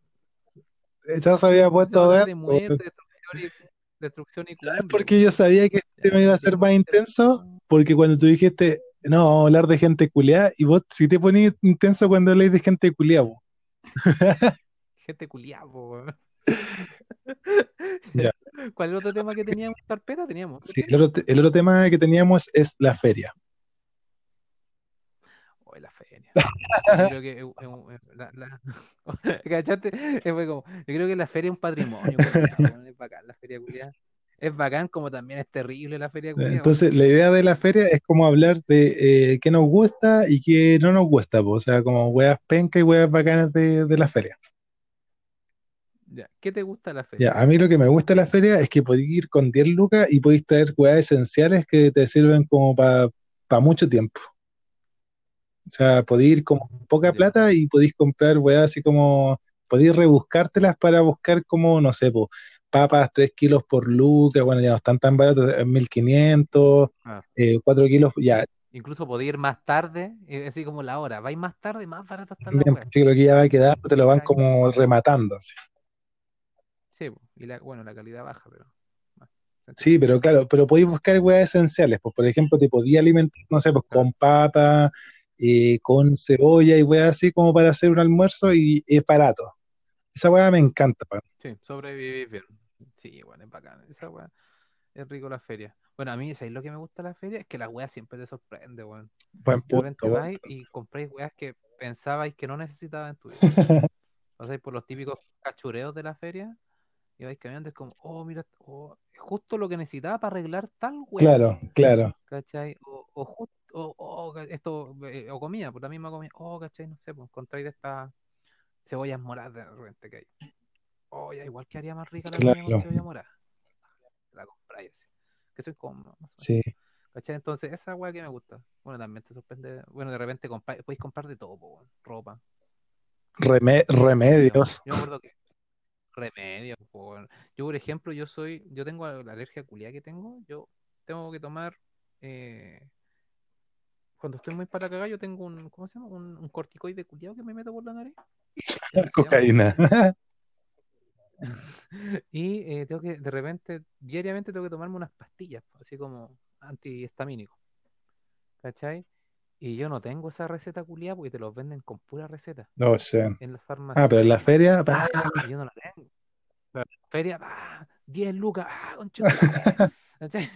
Ya se había puesto de muerte, destrucción y, destrucción y ¿Sabes por qué yo sabía que este tema iba a ser más intenso? Porque cuando tú dijiste, no, vamos a hablar de gente culiada, y vos sí te ponías intenso cuando habláis de gente culiada. Gente culiada. ¿Cuál es el otro tema que teníamos en carpeta? Teníamos. Sí, el otro, te- el otro tema que teníamos es la feria. Hoy la feria. Yo creo que la, la- ¿Cachaste? Eh, Fue como, yo creo que la feria es un patrimonio, es bacán la feria culiada. Es bacán como también es terrible la feria. Entonces, la idea de la feria es como hablar de eh, qué nos gusta y qué no nos gusta, po. O sea, como weas penca y weas bacanas de, de la feria. Ya, ¿Qué te gusta la feria? Ya, a mí lo que me gusta de la feria es que podéis ir con 10 lucas y podéis traer weas esenciales que te sirven como para mucho tiempo. O sea, podéis ir con poca Ya. plata y podéis comprar weas así como, podéis rebuscártelas para buscar como, no sé, po, papas 3 kilos por lucas, bueno, ya no están tan baratos, en 1500, Ah. 4 kilos, ya, Incluso podía ir más tarde, eh, así como la hora. Vais más tarde, más barata está la también, wea. porque lo que ya va a quedar te lo van como rematando. así. Sí, y la, bueno, la calidad baja, pero. Sí, pero claro, pero podéis buscar weas esenciales, pues por ejemplo, te podía alimentar, no sé, pues con papa, eh, con cebolla y weas así como para hacer un almuerzo y es barato. Esa wea me encanta, pa. Sí, sobrevivir bien. Sí, bueno, es bacán. Esa weá es rico la feria. Bueno, a mí, ¿sabéis lo que me gusta de la feria? Es que la weá siempre te sorprende, weón. Buen punto, vais y compráis weas que pensabais que no necesitabas en tu vida. Pasáis por los típicos cachureos de la feria y vais caminando, es como, oh, mira, oh, es justo lo que necesitaba para arreglar tal weá. Claro, claro. ¿Cachai? O, o justo, o, o, ca- esto, eh, o comida, por la misma comida, oh, ¿cachai? No sé, pues encontráis de estas cebollas moradas de repente que hay. Oh, ya, igual que haría más rica la comida con Claro. cebolla morada. La compráis así. Que soy como, más o menos. Sí. ¿Cachai? Entonces, esa weá que me gusta. Bueno, también te sorprende. Bueno, de repente podéis comprar de todo, po, ropa. Reme- remedios. Yo me acuerdo que. Remedio, po, weón. Yo, por ejemplo, yo soy. Yo tengo la alergia culiada que tengo. Yo tengo que tomar. eh, cuando estoy muy para cagar, yo tengo un. ¿Cómo se llama? Un, un corticoide culiado que me meto por la nariz. Cocaína. Y eh, tengo que, de repente, diariamente tengo que tomarme unas pastillas, así como antihistamínicos. ¿Cachai? Y yo no tengo esa receta culiada porque te los venden con pura receta Oh, shit. en las farmacias. Ah, pero en la feria, yo no la tengo. Feria, pa, 10 lucas, conchetumare, ¿cachai?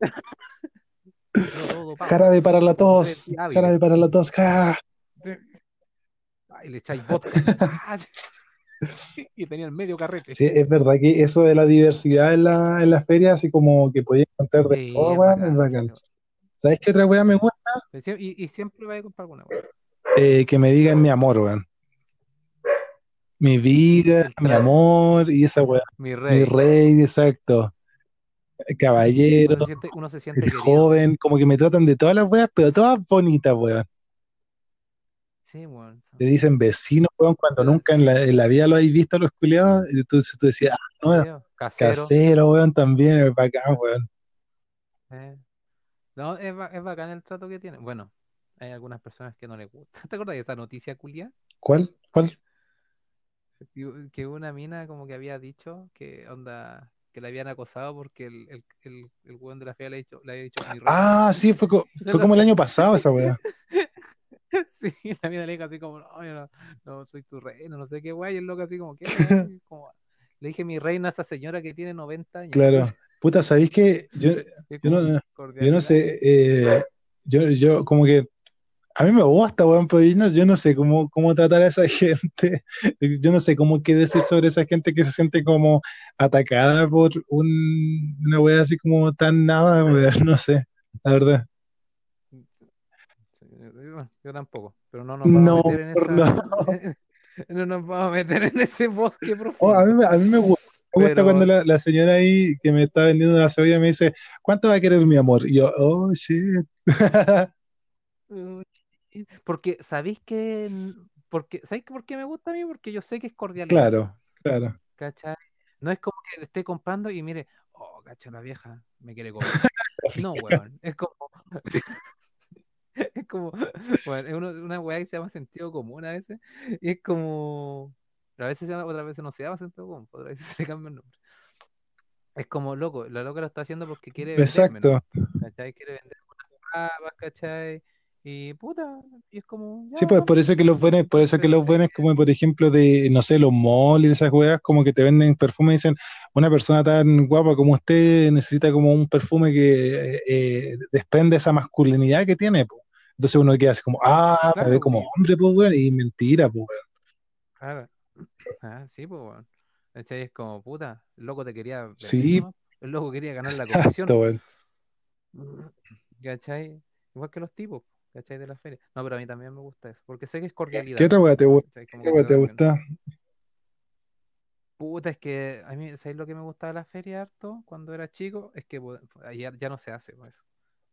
Todo jarabe para la tos, jarabe para la tos, ja. Y le echáis vodka. y tenía el medio carrete. Sí, es verdad que eso de la diversidad en la, en las ferias, así como que podías encontrar de Sí, todo, weón, es bacán. ¿Sabes qué otra weá me gusta? Y, y siempre voy a comprar alguna, weón. Eh, que me digan mi amor, weón. Mi vida, mi amor, y esa weá. Mi Mi rey. rey, exacto. Caballero, Uno se siente, uno se siente el querido. joven, como que me tratan de todas las weas, pero todas bonitas, weón. Sí, weón. Te dicen vecino, weón, cuando Pero nunca en la, en la vida lo habéis visto a los culiados, y tú, tú decías, ah, no, Sí, Casero. casero, weón, también, es bacán, weón. eh. No, es, es bacán el trato que tiene. Bueno, hay algunas personas que no les gusta. ¿Te acuerdas de esa noticia culia? ¿Cuál? ¿Cuál? Que una mina como que había dicho que onda que la habían acosado porque el, el, el, el weón de la fea le, ha dicho, le había dicho. Ah, sí, fue, co- fue como el año pasado esa weá. Sí, la mina le dijo así como, no, yo no, no soy tu reina, no sé qué guay, y el loco así como, ¿qué? Como, le dije mi reina a esa señora que tiene 90 años. Claro. Puta, ¿sabéis que yo, yo no, yo sé, eh, yo, yo como que a mí me gusta, weón, pero yo no, yo no sé cómo, cómo tratar a esa gente. Yo no sé cómo qué decir sobre esa gente que se siente como atacada por un, una weá así como tan nada, weón, no sé, la verdad. Yo- bueno, yo tampoco, pero no nos vamos No, a meter en esa, no nos vamos a meter en ese bosque Oh, profundo. a mí, me- a mí me gusta. Me gusta Pero- cuando la, la señora ahí que me está vendiendo la cebolla me dice, ¿cuánto va a querer mi amor? Y yo, oh, shit. Porque, ¿sabéis que, porque, ¿sabéis que por qué me gusta a mí? Porque yo sé que es cordialidad, Claro, claro. ¿cachai? No es como que le esté comprando y mire, oh, cacha, la vieja me quiere comer. No, weón, es como, es como, bueno, es uno- una weá que se llama sentido común a veces, y es como, a veces se llama, otras veces no se llama sentido común, otras veces se le cambia el nombre. Es como loco, la loca lo está haciendo porque quiere venderme, ¿no? Exacto. ¿cachai? Quiere vender unas papas, ¿cachai? Y puta, y es como, Sí, pues por eso que los buenos, por eso que los buenos, como por ejemplo de, no sé, los malls y esas weas, como que te venden perfume y dicen, una persona tan guapa como usted necesita como un perfume que eh, eh, desprende esa masculinidad que tiene, po. Entonces uno queda así como, ah, me ve como hombre, pues, weón, y mentira, pues, weón. Claro. Ah, sí, pues, weón. ¿Cachai? Es como, puta, el loco te quería vender Sí. El loco quería ganar la comisión. Weón. ¿Cachai? Igual que los tipos, ¿cachai? De la feria. No, pero a mí también me gusta eso, porque sé que es cordialidad. ¿Qué otra wea te gusta? ¿Qué te gusta? Puta, es que a mí, ¿sabes lo que me gustaba de la feria harto cuando era chico? Es que ya, ya no se hace pues, eso.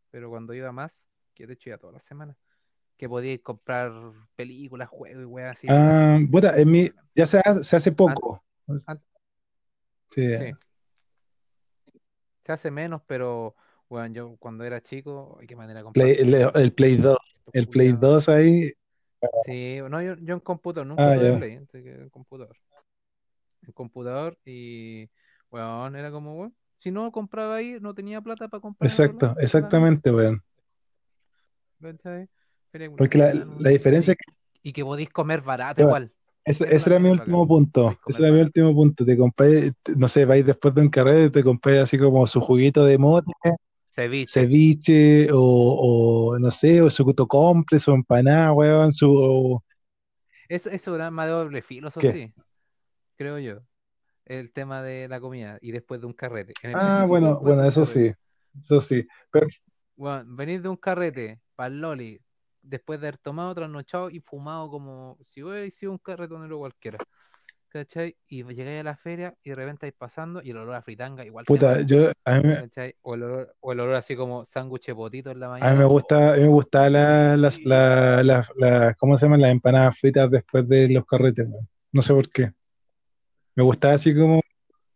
Pero cuando iba más, que de hecho iba todas las semanas, que podíais comprar películas, juegos y weas así. Ah, puta, en mi, ya se hace, se hace poco. Sí. Sí. Se hace menos, pero bueno, yo cuando era chico, qué manera comprar Play- el, el Play 2, estos el Play culiados. 2 ahí, Sí, no, yo, yo en computador, nunca Ah, tuve ya. Play, en computador. En computador y, bueno, era como, bueno, si no compraba ahí, no tenía plata para comprar exacto, exactamente, weón. Porque la, la diferencia es que Y que podéis comer barato Claro. igual. ese, ese era mi último punto. Ese era mi último punto. Te compré, te- no sé, vais después de un carrete, te compré así como su juguito de mote, Ceviche. ceviche, o, o no sé, o su cumple, su empanada, weón, su. Eso, eso era más de doble filo, eso ¿Qué? sí, creo yo. El tema de la comida y después de un carrete. En Ah, bueno, bueno, eso sí, eso sí. Pero Bueno, venir de un carrete para el Loli, después de haber tomado, trasnochado y fumado como si hubiera sido un carretonero cualquiera. ¿cachai? Y llegáis a la feria y de repente vais pasando y el olor a fritanga igual Puta, yo, a mí, me- ¿cachai? O el olor, o el olor así como sándwich potito en la a mí mañana. me gusta, a mí me gusta la, las, la, la- la- ¿cómo se llaman? Las empanadas fritas después de los carretes, weón. No sé por qué. Me gustaba así como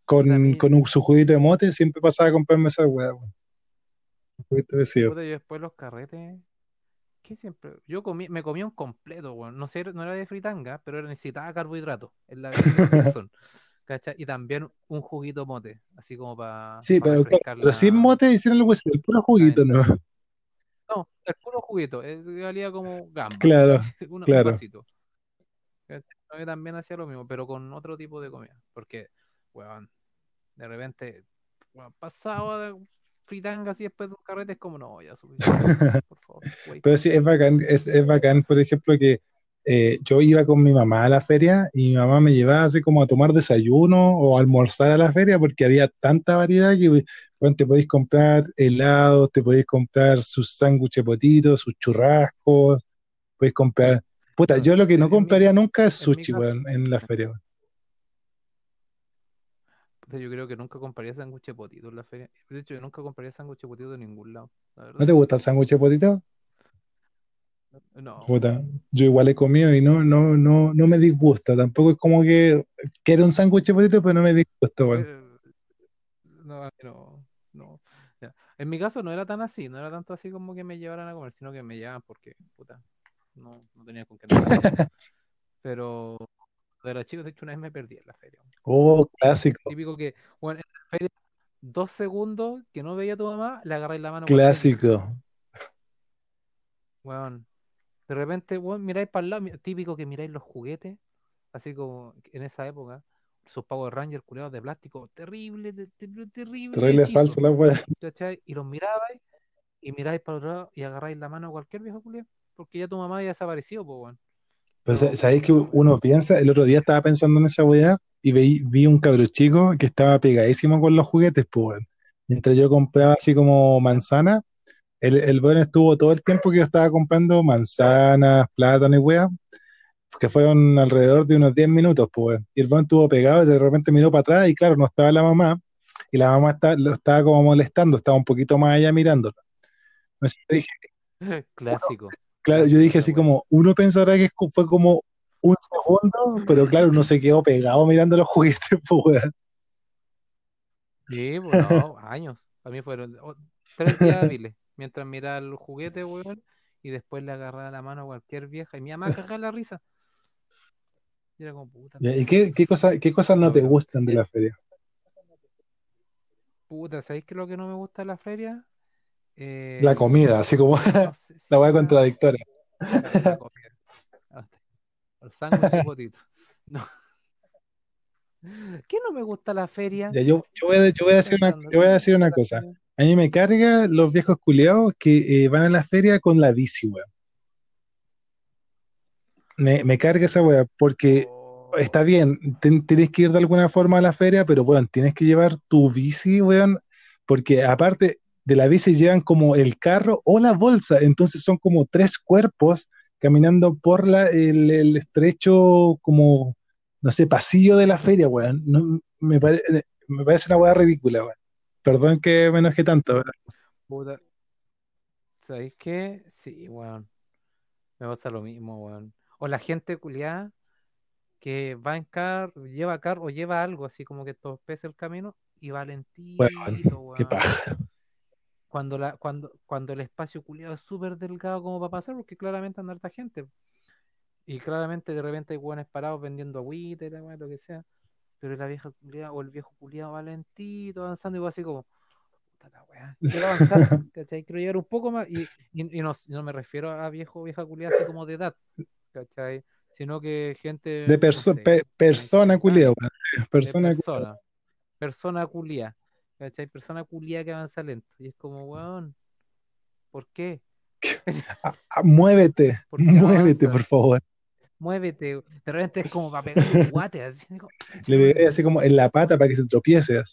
con, con un su juguito de mote, siempre pasaba a comprarme esa weá, weón. Yo después los carretes. ¿Qué siempre? Yo comí, me comía un completo, weón. No sé, no era de fritanga, pero necesitaba carbohidratos en la corazón, ¿cachai? Y también un juguito mote, así como para Sí, pero, claro, pero sin mote hicieron el hueso, el puro juguito, ¿no? No, el puro juguito, valía como gamba. Claro, así, una- claro. Un vasito. ¿Cachai? Yo también hacía lo mismo, pero con otro tipo de comida. Porque, weón, de repente, weón, pasaba de fritanga así después de un carrete, es como, no, ya suficiente, por favor. Pero sí, es bacán, es, es bacán, por ejemplo, que eh, yo iba con mi mamá a la feria y mi mamá me llevaba así como a tomar desayuno o a almorzar a la feria porque había tanta variedad que bueno, te podéis comprar helados, te podéis comprar sus sándwiches potitos, sus churrascos, podéis comprar... Puta, yo lo que no compraría nunca es sushi, weón, en la feria. weón. Puta, yo creo que nunca compraría sándwich de potito en la feria. De hecho, yo nunca compraría sándwich de potito de ningún lado, la verdad. ¿No te gusta el sándwich potito? No, Puta, yo igual he comido y no, no, no, no me disgusta. Tampoco es como que quiero un sándwich potito, pero no me disgusta, eh, no, no, no. Ya. En mi caso no era tan así, no era tanto así como que me llevaran a comer, sino que me llevaban porque, puta, no, no tenía con qué. Pero de los chicos, de hecho, una vez me perdí en la feria. Oh, clásico, Típico que, bueno, en la feria, dos segundos que no veía a tu mamá, le agarráis la mano. clásico. Weón. De repente, weón, miráis para el lado, típico que miráis los juguetes, así como en esa época, sus Power Rangers culiados de plástico, terrible, de- de- terrible, Terrible hechizo, falso la. ¿cachai? Y los mirabais y miráis para otro lado y agarráis la mano a cualquier viejo culiado, porque ya tu mamá había desaparecido, pues, weón. Sabéis que uno piensa, el otro día estaba pensando en esa weá y vi, vi un cabro chico que estaba pegadísimo con los juguetes, pues. Mientras yo compraba así como manzana, el, el estuvo todo el tiempo que yo estaba comprando manzanas, plátanos y weá, que fueron alrededor de unos 10 minutos, pues. Y el weón estuvo pegado y de repente miró para atrás y claro, no estaba la mamá y la mamá está- lo estaba como molestando, estaba un poquito más allá mirándolo. Entonces dije, Clásico. Claro, yo dije así como, uno pensará que fue como un segundo, pero claro, uno se quedó pegado mirando los juguetes, pues, weón. Sí, pues no, años. A mí fueron tres días hábiles, mientras miraba los juguetes, weón, y después le agarraba la mano a cualquier vieja y mi mamá cagaba la risa. Y era como, puta, ¿Y qué, qué, cosa- qué cosas no No, te gustan de la feria? puta, ¿sabéis qué es lo que no me gusta de la feria? Eh, La comida, así como no sé si la sea- contradictoria. la comida. Ah, Los sándwiches. No. ¿Qué no me gusta la feria? Ya, yo, yo voy a, yo voy a decir una, yo voy a ¿qué decir me una cosa. A mí me carga los viejos culiados que eh, van a la feria con la bici, weón. Me, me carga esa weá, porque Oh, está bien, ten- tienes que ir de alguna forma a la feria, pero weón, tienes que llevar tu bici, weón, porque aparte de la bici llevan como el carro o la bolsa, entonces son como tres cuerpos caminando por la, el, el estrecho, como, no sé, pasillo de la feria, weón. No, me, pare- me parece una weá ridícula, weón. Perdón que me enoje tanto, weón. Puta. ¿Sabéis qué? Sí, weón. Me pasa lo mismo, weón. O la gente culiada que va en carro, lleva carro o lleva algo así como que topece el camino y va lentito, qué weón. paja. Cuando, la, cuando, cuando el espacio culiado es súper delgado como para pasar, porque claramente anda harta gente. Y claramente de repente hay weones parados vendiendo agüita y la lo que sea. Pero la vieja culiada o el viejo culiado va lentito avanzando y va así como, puta la weá. Quiero avanzar, ¿cachai? Quiero llegar un poco más. Y, y, y no, no me refiero a viejo o vieja culiada así como de edad, ¿cachai? Sino que gente. De no perso- sé, pe- persona 30 culiao, años, weón. de Persona culiao. persona. Persona culia. ¿Cachai? Persona culia que avanza lento. Y es como, weón, ¿por qué? Ah, ah, muévete, ¿Por qué muévete, avanza? por favor. Muévete. De repente es como para pegar un guate así. Le pegué así como en la pata para que se tropiece. Otra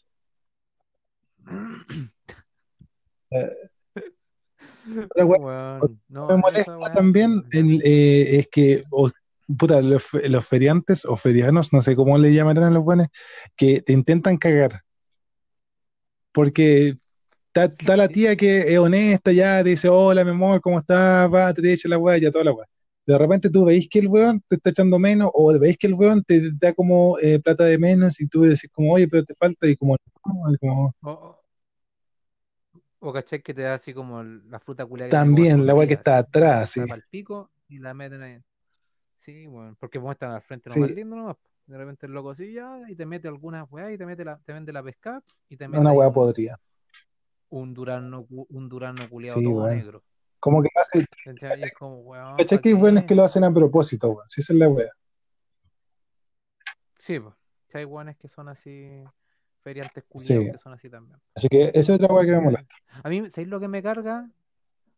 no, me molesta también sí, el, eh, es que puta, los, los feriantes o ferianos, no sé cómo le llamarán a los buenos, que te intentan cagar. Porque está, está la tía que es honesta, ya te dice, hola, mi amor, ¿cómo estás? Va, te echa la weá, ya toda la weá. De repente tú veis que el weón te está echando menos, o veis que el weón te da como eh, plata de menos, y tú decís como, oye, pero te falta, y como, no, y como O, cachai que te da así como la fruta culia también la weá que está así, atrás, sí, está para el pico y la meten ahí. Sí, bueno, porque muestran al frente más sí, lindo nomás. De repente el loco así ya, y te mete algunas weas y te mete la, te vende la pesca y te mete una weá un, podrida. un durano, un durano culiado Sí, todo bueno. negro. Como que hace, es como, weón, ¿cachai ¿para que hay weones que lo hacen a propósito, weón? Sí, esa es la weá. Sí, pues. Si hay weones que son así, feriantes culiados Sí, que son así también. así que esa es otra weá que me ¿Cachai? molesta. A mí, ¿sabéis lo que me carga?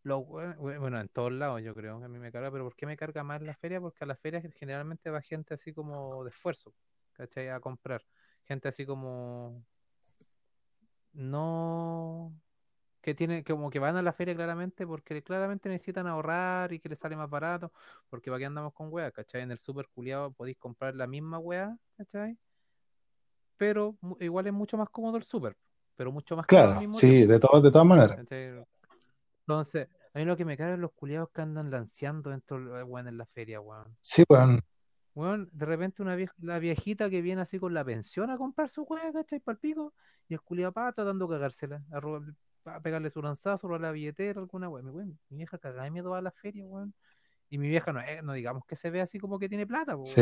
Los bueno, en todos lados yo creo que a mí me carga, pero ¿por qué me carga más la feria? Porque a la feria generalmente va gente así como de esfuerzo, ¿cachai? A comprar. Gente así como no que tiene como que van a la feria claramente porque claramente necesitan ahorrar y que les sale más barato, porque para qué andamos con weas, ¿cachai? En el super culiado podéis comprar la misma wea, ¿cachai? Pero igual es mucho más cómodo el super, pero mucho más caro Claro, mismo sí, tiempo. de todas, de todas maneras. ¿cachai? Entonces, a mí lo que me carga es los culiados que andan lanceando dentro de weón en la feria, weón. Sí, weón. Weón, de repente una vieja, la viejita que viene así con la pensión a comprar su weá, ¿cachai? Para el pico, y el culiado pa tratando de cagársela, a, robar- a pegarle su lanzazo, robar la billetera, alguna. Mi, weón, mi vieja cagada de miedo a la feria, weón. Y mi vieja no, no digamos que se ve así como que tiene plata, weón. Sí.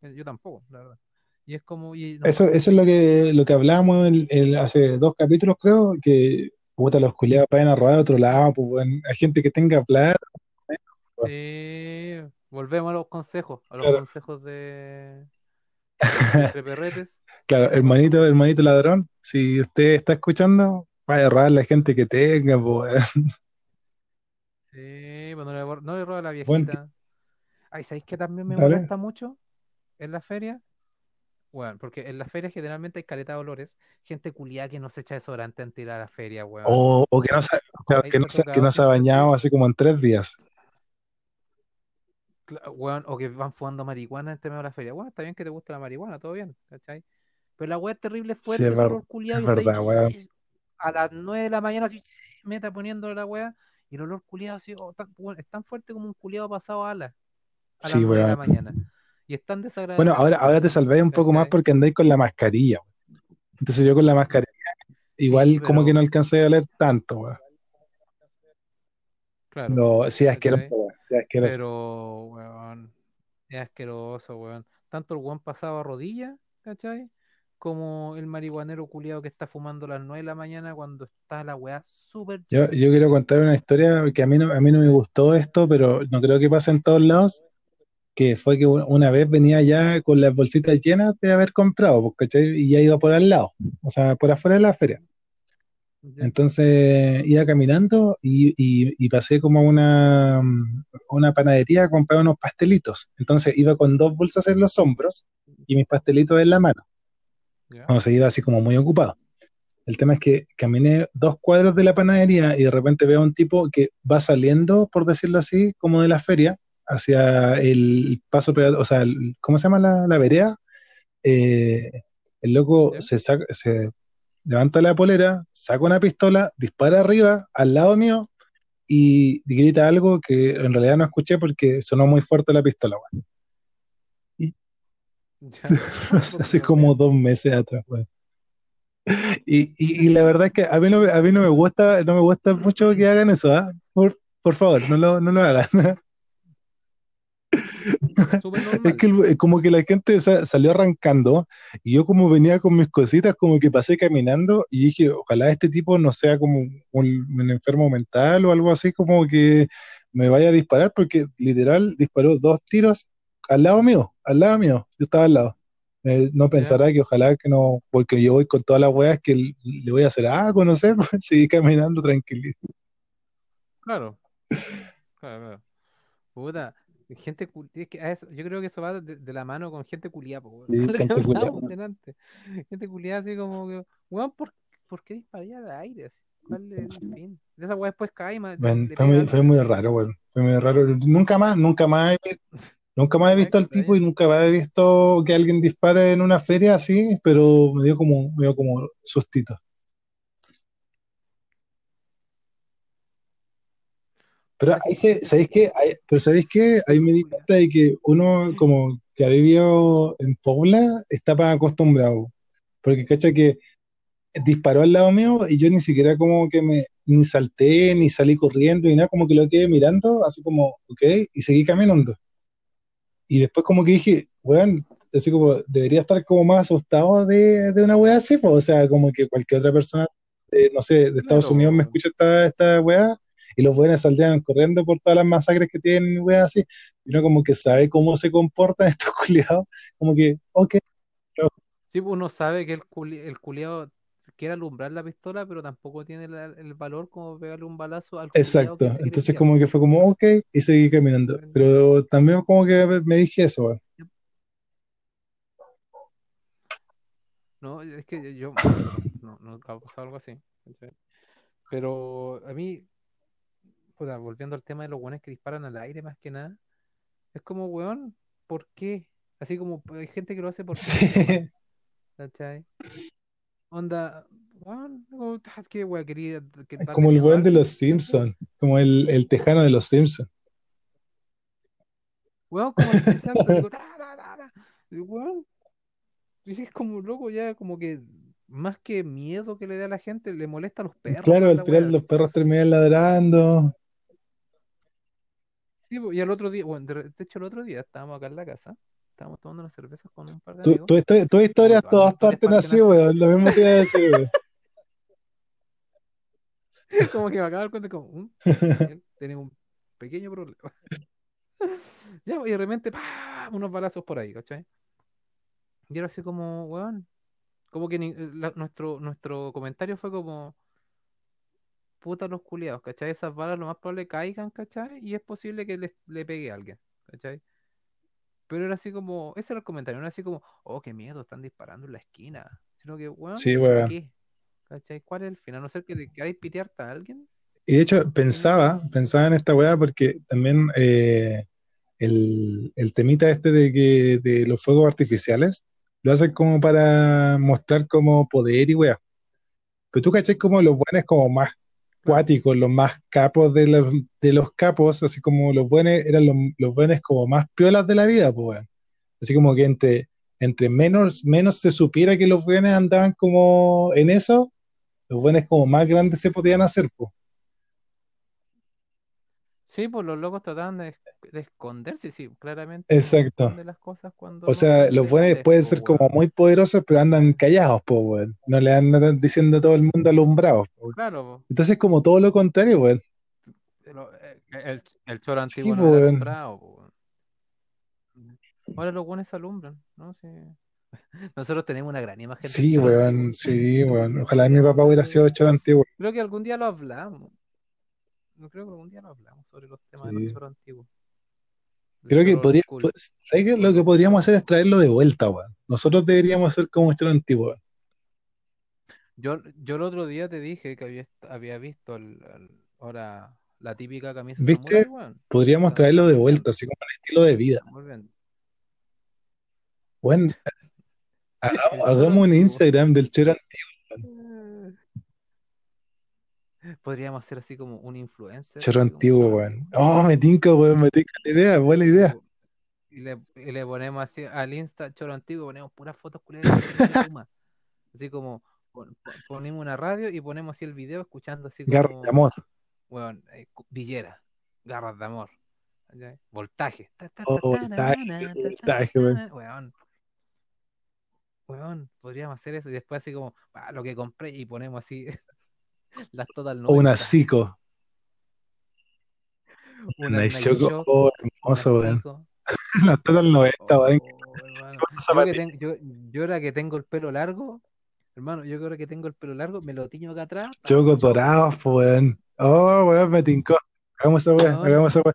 Eh, Yo tampoco, la verdad. Y es como, y no Eso, eso es lo que, que, lo que hablábamos el- el- hace dos capítulos, creo, que puta, los culiados vayan a robar a otro lado, pues. Hay gente que tenga plata, sí, volvemos a los consejos, a los Claro, consejos de, de entre perretes. claro, a hermanito, hermanito ladrón, si usted está escuchando, vaya a robar a la gente que tenga, pues. Sí, pues no le, bor- no le roba a la viejita. Ay, ¿sabéis que también me molesta mucho en la feria? Bueno, porque en las ferias generalmente hay caleta de olores. Gente culiada que no se echa desodorante antes de ir a la feria, weón. O, o que no se, que no se, que no se ha bañado así, como en tres días. cla- weón, o que van fumando marihuana antes de ir a la feria. Bueno, está bien que te guste la marihuana, todo bien, ¿cachai? Pero la weá es terrible Sí, fuerte, es ese ver- olor culiado es verdad, weón. a las 9 de la mañana así, meta poniendo la weá. Y el olor culiado así, oh, tan- weón, es tan fuerte como un culiado pasado a alas a las Sí, 9 de la weón. mañana. Y es tan Bueno, ahora, ahora te salváis un poco más porque andáis con la mascarilla. Entonces yo con la mascarilla Sí, igual como que no alcancé a oler tanto, weón. claro, No, sí, asqueroso, sí, asqueroso. Pero, weón, es asqueroso, weón. Tanto el weón pasado a rodillas, ¿cachai? Como el marihuanero culiado que está fumando a las 9 de la mañana cuando está la weá súper Yo, yo quiero contar una historia que a mí no, a mí no me gustó esto, pero no creo que pase en todos lados, que fue que una vez venía ya con las bolsitas llenas de haber comprado, pues, ¿cachai? Y ya iba por al lado, o sea, por afuera de la feria. Entonces iba caminando y, y- y pasé como a una, una panadería a comprar unos pastelitos. Entonces iba con dos bolsas en los hombros y mis pastelitos en la mano. ¿Ya? O sea, iba así como muy ocupado. El tema es que caminé dos cuadros de la panadería y de repente veo a un tipo que va saliendo, por decirlo así, como de la feria, hacia el paso, o sea, el- ¿cómo se llama la, la vereda? Eh, el loco se, saca- se levanta la polera, saca una pistola, dispara arriba, al lado mío, y grita algo que en realidad no escuché porque sonó muy fuerte la pistola, weón. Y- ¿Ya? Por Hace como dos meses atrás. Y, y, y la verdad es que a mí no, me- a mí no me gusta, no me gusta mucho que hagan eso, ¿ah? Por, por favor, no lo, no lo hagan. Es que el- como que la gente sa- salió arrancando y yo como venía con mis cositas, como que pasé caminando y dije, ojalá este tipo no sea como un, un enfermo mental o algo así, como que me vaya a disparar, porque literal disparó dos tiros al lado mío, al lado mío, yo estaba al lado. Eh, no pensará que ojalá que no, porque yo voy con todas las weas que le voy a hacer algo, no sé, pues seguí caminando tranquilito. Claro, claro, claro. Puta, gente es que a eso- yo creo que eso va de, de la mano con gente culiada. Sí, gente culiada. Gente culiada así como que, weón, ¿por, por qué disparar al aire así? ¿Cuál es el fin? De esa weá después cae y ma- le, Bueno, le fue muy, fue muy raro, weón. Fue muy raro. Nunca más, nunca más he Nunca más he visto al tipo y nunca más he visto que alguien dispare en una feria así, pero me dio como, me dio como sustito. Pero ahí se, ¿sabéis qué? Ahí- pero ¿sabéis qué? Ahí me di cuenta de que uno como que ha vivido en Pobla está para acostumbrado. Porque cacha que disparó al lado mío y yo ni siquiera como que me ni salté, ni salí corriendo, ni nada, como que lo quedé mirando, así como, ok, y seguí caminando. Y después como que dije, weón, así como, debería estar como más asustado de, de una weá así, pues, o sea, como que cualquier otra persona, eh, no sé, de Estados Claro, Unidos me escucha esta, esta weá, y los buenos saldrían corriendo por todas las masacres que tienen, weá así, y uno como que sabe cómo se comportan estos culiados, como que, ok, Sí, pues uno sabe que el, culi- el culiao quiere alumbrar la pistola, pero tampoco tiene la- el valor como pegarle un balazo al exacto, que entonces como que fue como, ok, y seguí caminando, pero también como que me dije eso, weón. No, es que yo no, nunca ha pasado algo así. Pero a mí, puta, volviendo al tema de los weones que disparan al aire más que nada, es como, weón, ¿por qué? Así como hay gente que lo hace por Sí. ¿cachai? Onda, weón, "Ah, qué weón, quería que Como el weón de alguien", los. Simpsons, como el, el tejano de los Simpsons. Weón, como, y es como loco ya, como que más que miedo que le da a la gente, le molesta a los perros Claro, al final los perros terminan ladrando. Sí, y al otro día, bueno, de, hecho el otro día estábamos acá en la casa, estábamos tomando unas cervezas con un par de Tu, amigos, tu, histo- tu como historias todas mis todas parten parten así, weón. Lo mismo te iba a decir, weón. como que me acabo de dar cuenta como, "Mm, Daniel, tenemos un pequeño problema. Ya, y de repente, ¡pah! unos balazos por ahí, ¿cachai? Y era así como, weón, como que ni- eh, la- nuestro, nuestro comentario fue como, puta los culiados, ¿cachai? Esas balas lo más probable caigan, ¿cachai? Y es posible que le, le pegue a alguien, ¿cachai? Pero era así como, ese era el comentario, no era así como, oh, qué miedo, están disparando en la esquina. Sino que, weón, Sí, ¿para weón. qué? ¿Cachai? ¿Cuál es el fin? A no ser que te queráis pitearte a alguien. Y de hecho, pensaba, final, pensaba en esta weá porque también eh, el, el temita este de que de los fuegos artificiales lo hacen como para mostrar como poder y weá. Pero tú caché como los buenos como más. Cuáticos, los más capos de los, de los capos, así como los buenos eran los, los buenos como más piolas de la vida, pues. Así como que entre, entre menos, menos se supiera que los buenos andaban como en eso, los buenos como más grandes se podían hacer, pues. Sí, pues los locos trataban de, de esconderse, sí, claramente Exacto. esconde las cosas cuando O sea, los buenos pueden ser como muy poderosos, pero andan callados, pues, weón. No le andan diciendo a todo el mundo alumbrados, po. Claro, Entonces, como todo lo contrario, weón. po, lo- eh, el, el choro antiguo no era alumbrado, po. Ahora los buenos alumbran, ¿no? Sí. Nosotros tenemos una gran imagen Sí, weón. Sí, weón. Ojalá mi papá hubiera sido choro antiguo. Creo que algún día lo hablamos. No creo que algún día lo hablamos sobre los temas de los choros antiguos. El Creo que podría, pues. Lo que podríamos hacer es traerlo de vuelta, weón. Nosotros deberíamos ser como choro antiguo, weón. Yo, yo el otro día te dije que había, había visto el- el- ahora la típica camisa ¿Viste? samurai, weón. Podríamos traerlo de vuelta, así como un estilo de vida. Volviendo. Weón, El hagamos, un. Instagram del choro antiguo. Podríamos hacer así como un influencer, como antiguo, weón. Oh, me tinca, weón, me tinca la idea, buena idea. y le, y le ponemos así al Insta choro antiguo, ponemos puras fotos de Puma. Así como pon- pon- ponemos una radio y ponemos así el video escuchando así Garra de como, amor. weón, eh, Villera, garras de amor, voltaje, ta, ta, ta, Oh, ta, voltaje, voltaje, weón. weón, weón, podríamos hacer eso y después así como, "Ah, lo que compré y ponemos así las total O una 90, Zico. unas Nice Nike Choco. Shock, Oh, hermoso, weón. Zico. La Total 90, weón. Oh. Con Yo, yo, yo ahora que tengo el pelo largo, hermano, yo ahora que tengo el pelo largo, me lo tiño acá atrás. Chocos dorados, weón. Oh, weón, me tincó. Hagamos esa Weón, hagamos esa weón,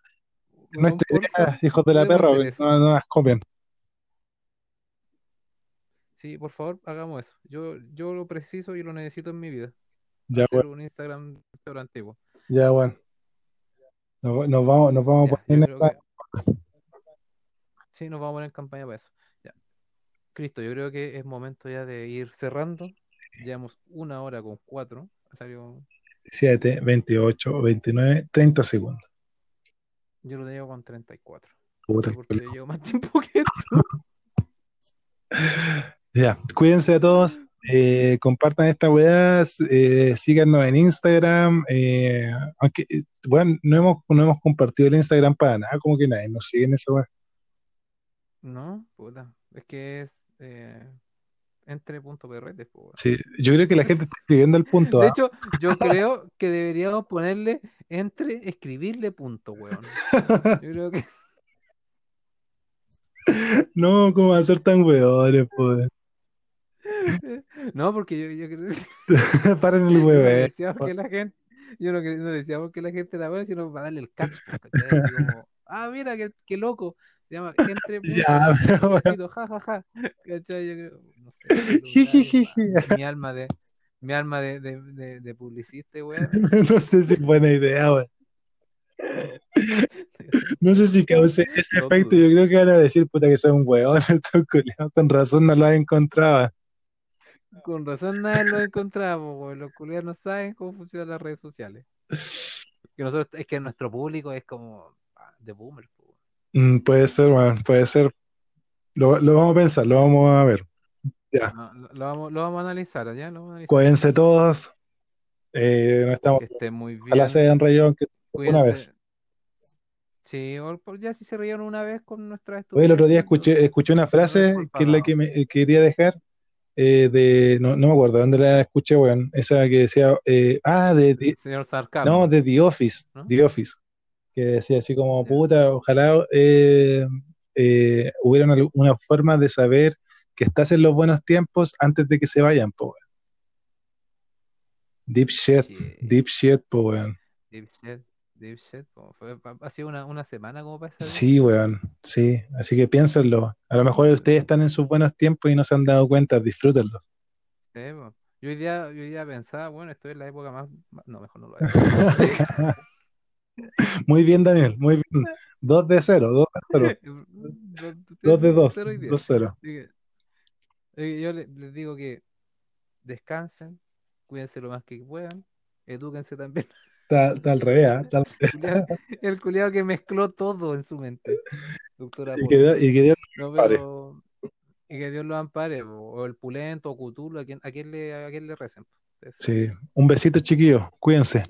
Nuestra idea, hijos de la perra, weón. No, no las copian. Sí, por favor, hagamos eso. Yo, yo lo preciso y lo necesito en mi vida. Ya, Hacer weón. un Instagram pero antiguo. Ya, weón. Nos, nos vamos, nos vamos a Ya, poner yo en que Sí, nos vamos a poner en campaña para eso. Ya. Cristo, yo creo que es momento ya de ir cerrando. Llevamos una hora con cuatro. Ha salido- 7, 28, 29, 30 segundos. Yo lo llevo con 34. Puta, porque yo llevo más tiempo que esto. Ya, cuídense a todos. Eh, compartan esta weá, eh, síganos en Instagram. eh, aunque, eh, bueno, no hemos, no hemos compartido el Instagram para nada, como que nadie nos sigue en esa weá. No, puta. Es que es eh, entre punto perrete, po. Sí, yo creo que la gente está escribiendo el punto. De ¿ah? hecho, yo creo que deberíamos ponerle entre escribirle punto, weón. Yo creo que No, ¿cómo va a ser tan weones, pues? No, porque yo, yo creo que Paren el weón. decía porque la gente, yo no, que- no decía porque la gente era buena, sino para darle el ¿cachai? Así como, ah, mira, qué, qué loco. Se llama punto, Ya, pero weón. escrito, ja, ja, ja. ¿Cachai? Yo creo, no sé. Mi alma de, mi alma de, de, de, de publicista, weón. No sé si es buena idea, weón. No sé si cause ese No efecto. Yo creo que van a decir, puta, que son weón. Estos culiados con razón no lo encontraba. Con razón nadie lo encontramos. Los culiados no saben cómo funcionan las redes sociales. Que nosotros, es que nuestro público es como ah, de boomer. Mm, puede ser, puede ser. Lo, lo vamos a pensar, lo vamos a ver. Ya, No, lo, lo vamos, lo vamos a analizar, ¿ya? Lo vamos a analizar. cuídense todos. Eh, no estamos, Que estén muy bien. ojalá se hayan reído aunque una vez. Cuídense. Sí, ya si se rieron una vez con nuestra Hoy el otro día escuché, escuché una frase que es la que me eh, quería dejar. Eh, de, no, no me acuerdo dónde la escuché, weón. Esa que decía, eh, ah, de, de- el señor Sarcasmo. no, de The Office, ¿No? The Office, que decía así como, puta, ojalá eh, eh, hubiera una, una forma de saber que estás en los buenos tiempos antes de que se vayan, po, weón. Deep shit, Shit. deep shit, po, weón. Deep shit, deep shit, po. Fue- ha sido una, una semana como para Sí, weón, sí. Así que piénsenlo. A lo mejor ustedes están en sus buenos tiempos y no se han dado cuenta, disfrútenlos. Sí. Yo hoy día, yo hoy día pensaba, bueno, estoy en la época más, No, mejor no lo hago. Muy bien, Daniel, muy bien. Dos de cero, dos de cero, dos de dos, Cero y diez. dos cero. Así que, eh, yo le- les digo que descansen, cuídense lo más que puedan, edúquense también. Está, está al revés, ¿ah? Está al- Culiao- el culiado que mezcló todo en su mente. Doctora y, que, Dios- y que Dios No, pare. pero- Y que Dios lo ampare, o el pulento, o Cthulhu, a quien, a quien le, a quien le recen. Sí, un besito, chiquillos. Cuídense.